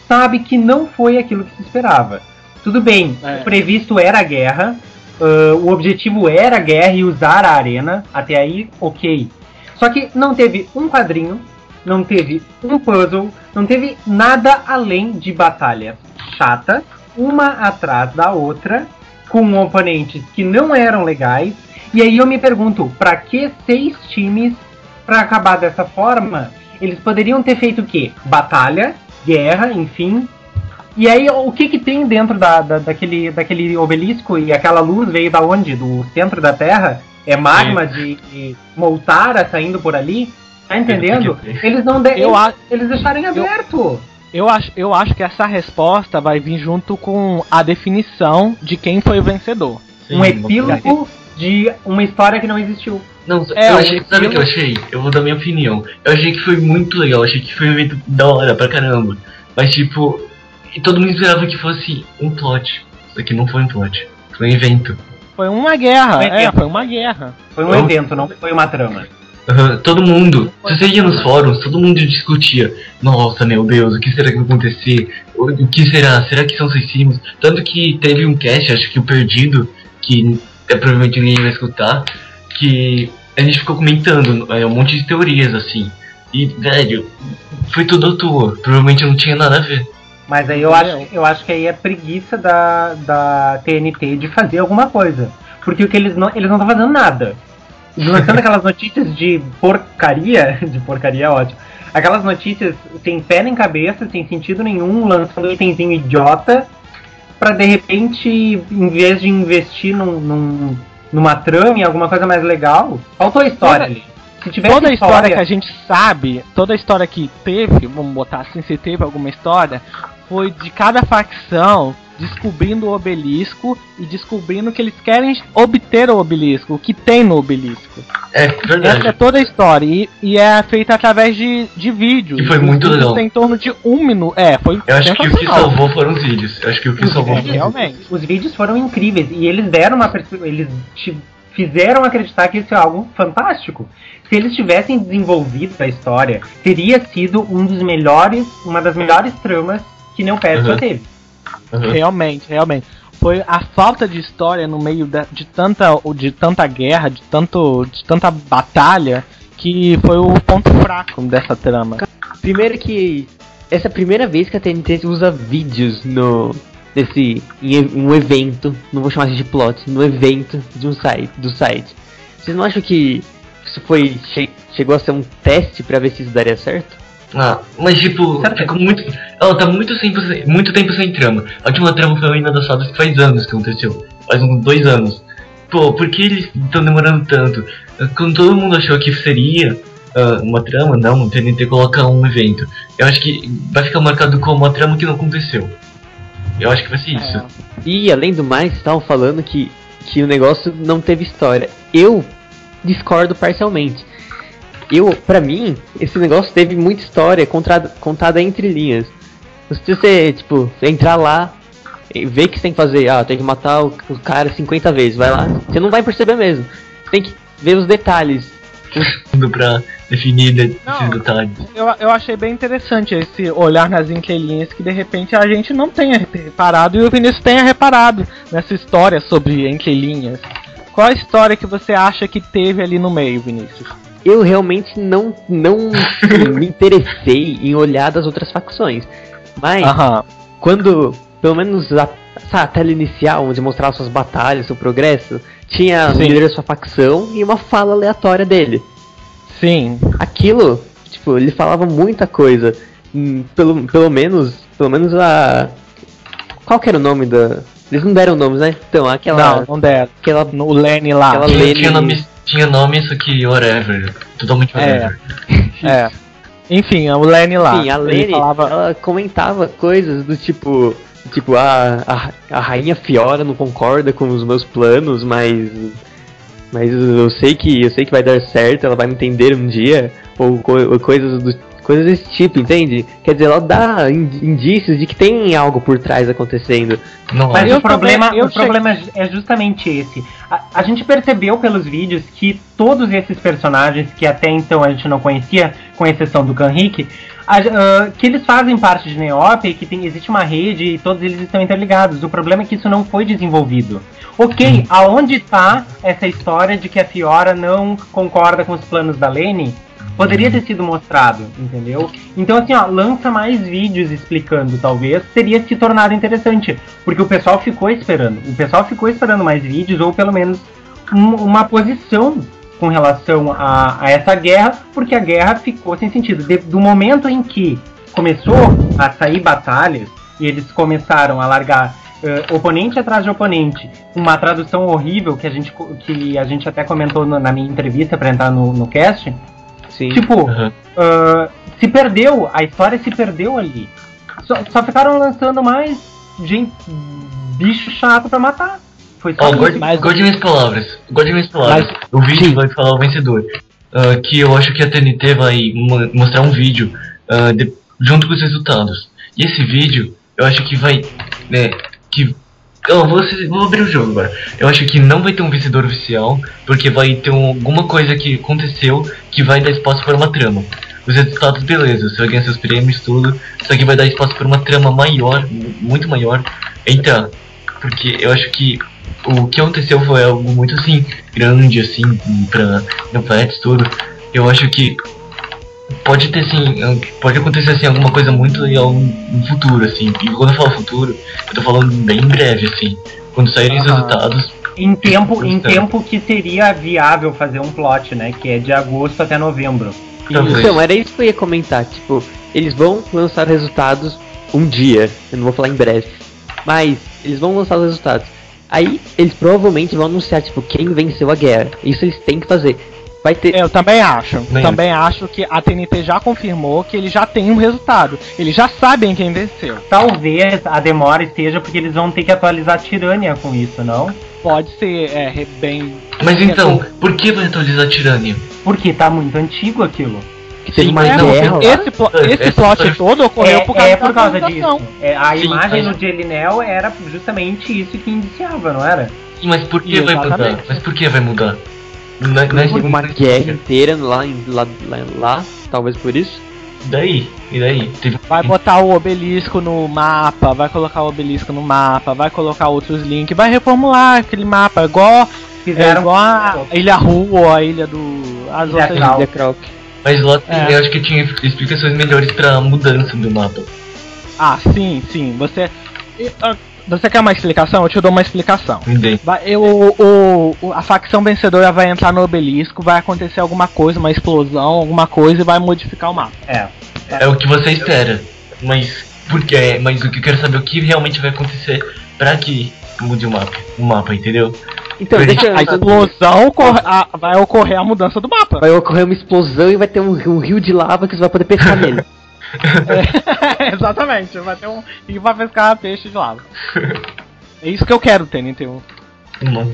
sabe que não foi aquilo que se esperava. Tudo bem, é. o previsto era a guerra, uh, o objetivo era a guerra e usar a arena, até aí, ok. Só que não teve um quadrinho, não teve um puzzle, não teve nada além de batalha chata, uma atrás da outra, com oponentes que não eram legais. E aí eu me pergunto, para que seis times para acabar dessa forma? Eles poderiam ter feito o quê? Batalha, guerra, enfim, E aí, o que que tem dentro da, da, daquele, daquele obelisco e aquela luz veio da onde? Do centro da Terra? É magma de, de Moltara saindo por ali? Tá entendendo? Eles não de, eu eles, eles deixarem aberto. Eu acho, eu acho que essa resposta vai vir junto com a definição de quem foi o vencedor. Sim, um epílogo de uma história que não existiu. Não, é, eu achei, sabe o que eu achei? Eu vou dar minha opinião. Eu achei que foi muito legal, eu achei que foi um evento da hora pra caramba. Mas tipo, e todo mundo esperava que fosse um plot. Isso aqui não foi um plot, foi um evento. Foi uma guerra, foi é, foi uma guerra. Foi um eu... evento, não foi uma trama. Uhum, todo mundo, se você ia nos fóruns, todo mundo discutia. Nossa, meu Deus, o que será que vai acontecer? O que será? Será que são suicídios? Tanto que teve um cast, acho que o Perdido, que é, provavelmente ninguém vai escutar, que a gente ficou comentando é, um monte de teorias assim. E, velho, foi tudo à toa. Provavelmente não tinha nada a ver. Mas aí eu acho, eu acho que aí é preguiça da, da TNT de fazer alguma coisa. Porque o que eles não eles não estão fazendo nada lançando [LAUGHS] aquelas notícias de porcaria, [LAUGHS] de porcaria é ótimo, aquelas notícias sem pé nem cabeça, sem sentido nenhum, lançando um itemzinho idiota, para de repente, em vez de investir num, num, numa trama em alguma coisa mais legal, faltou a história toda, ali. Se toda a história, história que a gente sabe, toda a história que teve, vamos botar assim, se teve alguma história, foi de cada facção descobrindo o obelisco e descobrindo que eles querem obter o obelisco, o que tem no obelisco. É, verdade. Essa é toda a história. E, e é feita através de, de vídeos. E foi muito legal. Tem em torno de um minuto. É, foi. Eu acho que o que salvou foram os vídeos. Eu acho que o que os salvou vídeos, Realmente. Os vídeos foram incríveis. E eles deram uma. Eles fizeram acreditar que isso é algo fantástico. Se eles tivessem desenvolvido a história, teria sido um dos melhores, uma das melhores tramas que Neopédia uhum. teve. Uhum. Realmente, realmente. Foi a falta de história no meio de, de, tanta, de tanta guerra, de, tanto, de tanta batalha, que foi o ponto fraco dessa trama. Primeiro que essa é a primeira vez que a TNT usa vídeos no nesse em um evento, não vou chamar de plot, no evento de um site, do site. Vocês não acham que isso foi che chegou a ser um teste para ver se isso daria certo? Ah, mas tipo, ficou muito. Ela tá muito tempo, sem, muito tempo sem trama. A última trama foi ainda das fadas que faz anos que aconteceu. Faz uns dois anos. Pô, por que eles estão demorando tanto? Quando todo mundo achou que seria uh, uma trama, não, o TNT coloca um evento. Eu acho que vai ficar marcado como uma trama que não aconteceu. Eu acho que vai ser isso. É. E além do mais, estavam falando que, que o negócio não teve história. Eu discordo parcialmente eu, para mim, esse negócio teve muita história contada, contada entre linhas. Se você, tipo, entrar lá e ver que você tem que fazer, ah, tem que matar o, o cara 50 vezes, vai lá, você não vai perceber mesmo. Você tem que ver os detalhes. Tudo pra definir de, não, esses detalhes. Eu, eu achei bem interessante esse olhar nas entrelinhas que de repente a gente não tenha reparado e o Vinícius tenha reparado nessa história sobre entrelinhas. Qual a história que você acha que teve ali no meio, Vinícius? Eu realmente não, não [LAUGHS] me interessei em olhar das outras facções. Mas, quando, pelo menos a, a tela inicial, onde mostrava suas batalhas, seu progresso, tinha o líder da sua facção e uma fala aleatória dele. Sim. Aquilo, tipo, ele falava muita coisa. Hum, pelo, pelo menos, pelo menos a... Qual que era o nome da... Eles não deram nomes, né? Então, aquela... Não, não deram. Aquela, o Lenny lá. Aquela Lenny... Tinha nome isso aqui, whatever. Totalmente whatever. É. [LAUGHS] é. Enfim, o Lenny lá. Sim, a Lenny, falava... ela comentava coisas do tipo. Tipo, a, a, a rainha Fiora não concorda com os meus planos, mas. Mas eu sei que eu sei que vai dar certo, ela vai me entender um dia. Ou, ou coisas do coisas desse tipo, entende? Quer dizer, ela dá indícios de que tem algo por trás acontecendo. Não Mas o problema, o problema é justamente esse. A, a, gente percebeu pelos vídeos que todos esses personagens que até então a gente não conhecia, com exceção do Kanrik, uh, que eles fazem parte de Neop que tem, existe uma rede e todos eles estão interligados. O problema é que isso não foi desenvolvido. Ok, hum. aonde está essa história de que a Fiora não concorda com os planos da Lene? Poderia ter sido mostrado, entendeu? Então, assim, ó, lança mais vídeos explicando, talvez, teria se tornado interessante. Porque o pessoal ficou esperando. O pessoal ficou esperando mais vídeos, ou pelo menos um, uma posição com relação a, a, essa guerra, porque a guerra ficou sem sentido. De, do momento em que começou a sair batalhas, e eles começaram a largar uh, oponente atrás de oponente, uma tradução horrível que a gente, que a gente até comentou no, na minha entrevista para entrar no, no cast. Sim. Tipo, uhum. uh, se perdeu, a história se perdeu ali. Só, só ficaram lançando mais gente, bicho chato para matar. Foi só oh, guarde, mais... minhas palavras. Guarde minhas palavras. Mas, o vídeo sim. vai falar o vencedor. Uh, que eu acho que a TNT vai mostrar um vídeo uh, de, junto com os resultados. E esse vídeo, eu acho que vai. Né, que. Eu vou, vou abrir o jogo agora. Eu acho que não vai ter um vencedor oficial, porque vai ter um, alguma coisa que aconteceu que vai dar espaço para uma trama. Os resultados, beleza, você vai ganhar seus prêmios, tudo. Só que vai dar espaço para uma trama maior, muito maior. Então, porque eu acho que o que aconteceu foi algo muito assim, grande, assim, pra no Pets, tudo. Eu acho que pode ter assim, pode acontecer assim alguma coisa muito legal no futuro, assim. E quando eu falo futuro, eu tô falando bem em breve, assim. Quando saírem os resultados. Em tempo, em tempo que seria viável fazer um plot, né? Que é de agosto até novembro. Então, era isso que eu ia comentar, tipo, eles vão lançar resultados um dia, eu não vou falar em breve. Mas eles vão lançar os resultados. Aí eles provavelmente vão anunciar, tipo, quem venceu a guerra. Isso eles têm que fazer. Vai ter... Eu também acho. Nem também acho que a TNT já confirmou que ele já tem um resultado. Eles já sabem quem venceu. Talvez a demora esteja porque eles vão ter que atualizar a Tirânia com isso, não? Pode ser, é, bem. Mas então, por que vai atualizar a Tirânia? Porque tá muito antigo aquilo. Que tem uma guerra. Esse, pl esse plot todo ocorreu é, por causa, é por causa disso. É, a Sim, imagem no Jelinel era justamente isso que indiciava, não era? Sim, mas por que vai mudar? Mas por que vai mudar? Na, na uma guerra inteira lá, lá, lá, lá, talvez por isso. Daí? E daí? Teve... Vai botar o obelisco no mapa, vai colocar o obelisco no mapa, vai colocar outros links, vai reformular aquele mapa, igual, Fizeram é igual a Ilha Rua, a ilha do. As ilha outras Ilha Croc. Mas lá é. eu acho que tinha explicações melhores pra mudança do mapa. Ah, sim, sim. Você. Você quer uma explicação? Eu te dou uma explicação. Vai, eu, o, o, a facção vencedora vai entrar no obelisco, vai acontecer alguma coisa, uma explosão, alguma coisa e vai modificar o mapa. É. É o que você espera. Mas porque, mas o que eu quero saber é o que realmente vai acontecer para que mude o mapa, o mapa, entendeu? Então, deixa a explosão ocorre, a, vai ocorrer a mudança do mapa. Vai ocorrer uma explosão e vai ter um, um rio de lava que você vai poder pescar [LAUGHS] nele. É, [LAUGHS] exatamente, vai ter um e vai pescar peixe de lava. É isso que eu quero, TNT1.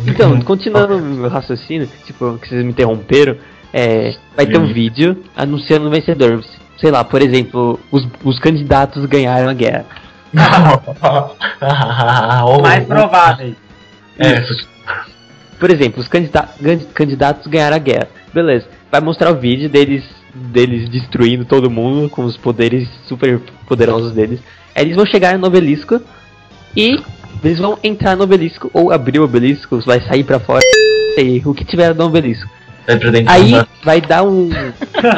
Então, continuando o meu raciocínio, tipo, que vocês me interromperam, é, vai ter um vídeo anunciando o vencedor. Sei lá, por exemplo, os, os candidatos ganharam a guerra. [LAUGHS] Mais prováveis. É. Por exemplo, os candida candidatos ganharam a guerra. Beleza. Vai mostrar o vídeo deles deles destruindo todo mundo com os poderes super poderosos deles. Aí eles vão chegar no obelisco e eles vão entrar no obelisco ou abrir o obelisco, vai sair para fora e o que tiver no obelisco. Aí vai dar um.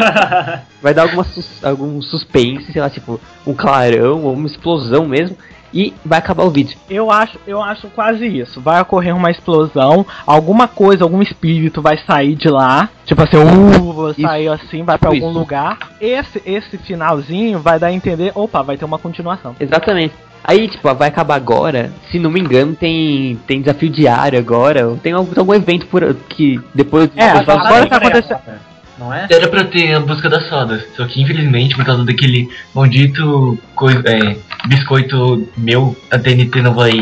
[LAUGHS] vai dar alguma sus algum suspense, sei lá, tipo, um clarão ou uma explosão mesmo e vai acabar o vídeo. Eu acho, eu acho quase isso. Vai ocorrer uma explosão, alguma coisa, algum espírito vai sair de lá, tipo assim, uh, sair assim, vai para algum lugar. Esse esse finalzinho vai dar a entender, opa, vai ter uma continuação. Exatamente. Aí, tipo, vai acabar agora. Se não me engano, tem tem desafio diário agora. Tem algum, algum evento por que depois. É, agora tá acontecendo não é? Era pra ter a busca das sodas, só que infelizmente por causa daquele maldito é, biscoito meu, a TNT não vai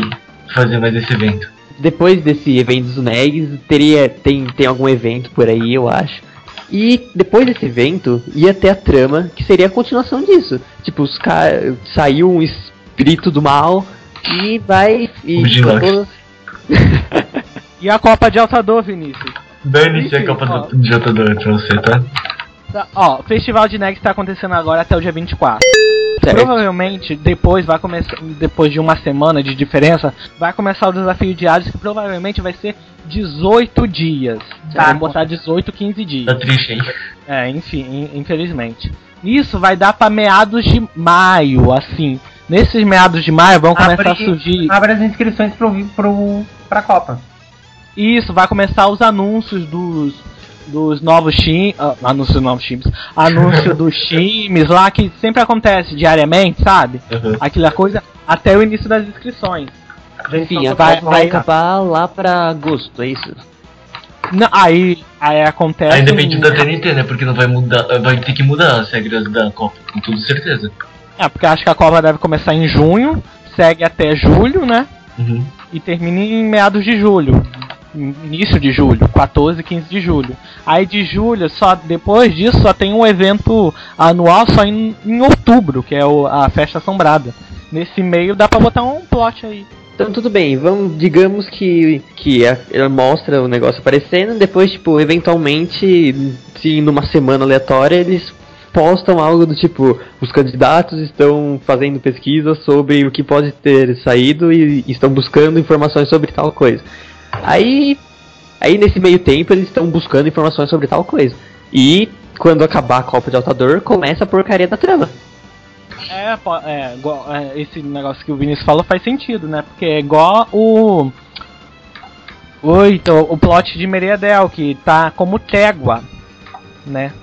fazer mais esse evento. Depois desse evento dos Negs, teria tem, tem algum evento por aí, eu acho. E depois desse evento, ia ter a trama, que seria a continuação disso. Tipo, os caras. Saiu um espírito do mal e vai. E, [LAUGHS] e a Copa de Altador, Vinícius? Dane-se a Copa ó, de Jotador pra você, tá? tá? Ó, o Festival de Negs tá acontecendo agora até o dia 24. Certo. Provavelmente, depois vai começar. Depois de uma semana de diferença, vai começar o desafio diário, que provavelmente vai ser 18 dias. Tá. Vamos botar 18, 15 dias. Tá triste, hein? É, enfim, infelizmente. Isso vai dar para meados de maio, assim. Nesses meados de maio vão começar abre, a surgir. Abre as inscrições pro, pro, pra Copa. Isso, vai começar os anúncios dos, dos novos times. Uh, anúncio dos [LAUGHS] novos times. Anúncio dos times lá que sempre acontece diariamente, sabe? Uhum. Aquela coisa até o início das inscrições. Enfim, vai, vai acabar lá pra agosto, é isso? Não, aí, aí acontece. Aí depende da TNT, né? Porque não vai mudar. Vai ter que mudar as regras da Copa, com toda certeza. É, porque acho que a Copa deve começar em junho, segue até julho, né? Uhum. E termina em meados de julho. Início de julho, 14 e 15 de julho. Aí de julho, só depois disso, só tem um evento anual só em, em outubro, que é o, a Festa Assombrada. Nesse meio dá pra botar um plot aí. Então tudo bem, vamos, digamos que, que ela mostra o negócio aparecendo, depois, tipo, eventualmente, se numa semana aleatória, eles postam algo do tipo, os candidatos estão fazendo pesquisa sobre o que pode ter saído e estão buscando informações sobre tal coisa. Aí, aí nesse meio tempo eles estão buscando informações sobre tal coisa. E quando acabar a Copa de Altador, começa a porcaria da trama. É, é, igual, é, esse negócio que o Vinícius falou faz sentido, né? Porque é igual o. O, então, o plot de Meriadel, que tá como trégua, né?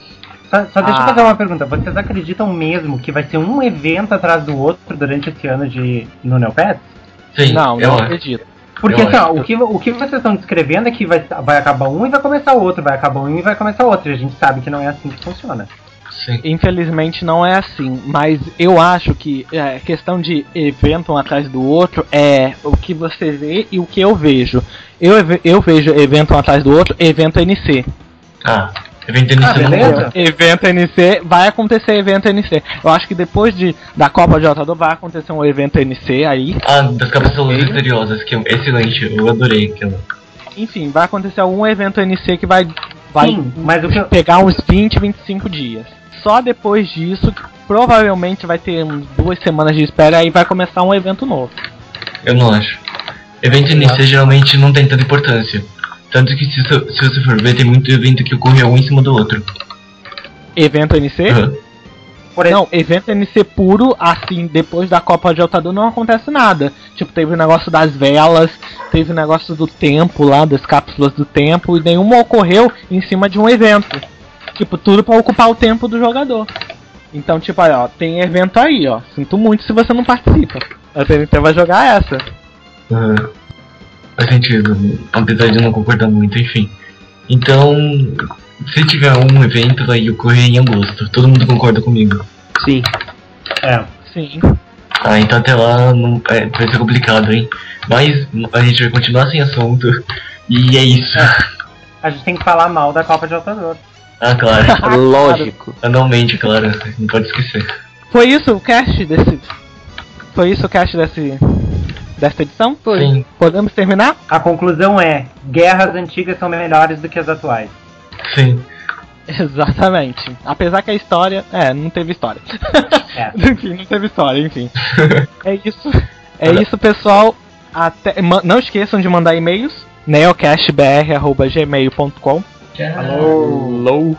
Só, só deixa ah. eu fazer uma pergunta. Vocês acreditam mesmo que vai ser um evento atrás do outro durante esse ano de no Neopets? Sim, não, não acredito. Porque assim, ó, o, que, o que vocês estão descrevendo é que vai, vai acabar um e vai começar o outro, vai acabar um e vai começar o outro. E a gente sabe que não é assim que funciona. Sim. Infelizmente não é assim, mas eu acho que é, questão de evento um atrás do outro é o que você vê e o que eu vejo. Eu, eu vejo evento um atrás do outro, evento NC. Ah, evento NC ah, não Evento NC, vai acontecer evento NC. Eu acho que depois de, da Copa de Altador vai acontecer um evento NC aí. Ah, das cápsulas misteriosas, que é excelente, eu adorei aquilo. Enfim, vai acontecer algum evento NC que vai, vai Sim, mas eu... pegar uns 20, 25 dias só depois disso, provavelmente vai ter duas semanas de espera e vai começar um evento novo. Eu não acho. Evento NC geralmente não tem tanta importância. Tanto que se, se você for ver, tem muito evento que ocorre um em cima do outro. Evento NC? Uhum. Não, evento NC puro, assim, depois da Copa de Altador não acontece nada. Tipo, teve o negócio das velas, teve o negócio do tempo lá, das cápsulas do tempo, e nenhuma ocorreu em cima de um evento. Tipo, tudo para ocupar o tempo do jogador. Então, tipo, aí, ó, tem evento aí, ó. Sinto muito se você não participa. A TNT vai jogar essa. Uhum. Faz sentido, apesar de eu não concordar muito, enfim. Então, se tiver um evento, vai ocorrer em agosto. Todo mundo concorda comigo? Sim. É. Sim. Ah, então até lá não, é, vai ser complicado, hein? Mas a gente vai continuar sem assunto. E é isso. É. A gente tem que falar mal da Copa de Altador. Ah, claro. [LAUGHS] Lógico. Anualmente, claro. Não pode esquecer. Foi isso o cast desse. Foi isso o cast desse. Desta edição? Sim. Podemos terminar? A conclusão é: guerras antigas são melhores do que as atuais. Sim. Exatamente. Apesar que a história. É, não teve história. É. [LAUGHS] enfim, não teve história, enfim. [LAUGHS] é isso. É isso, pessoal. Até, não esqueçam de mandar e-mails neocastbr.gmail.com Tchau. Alô.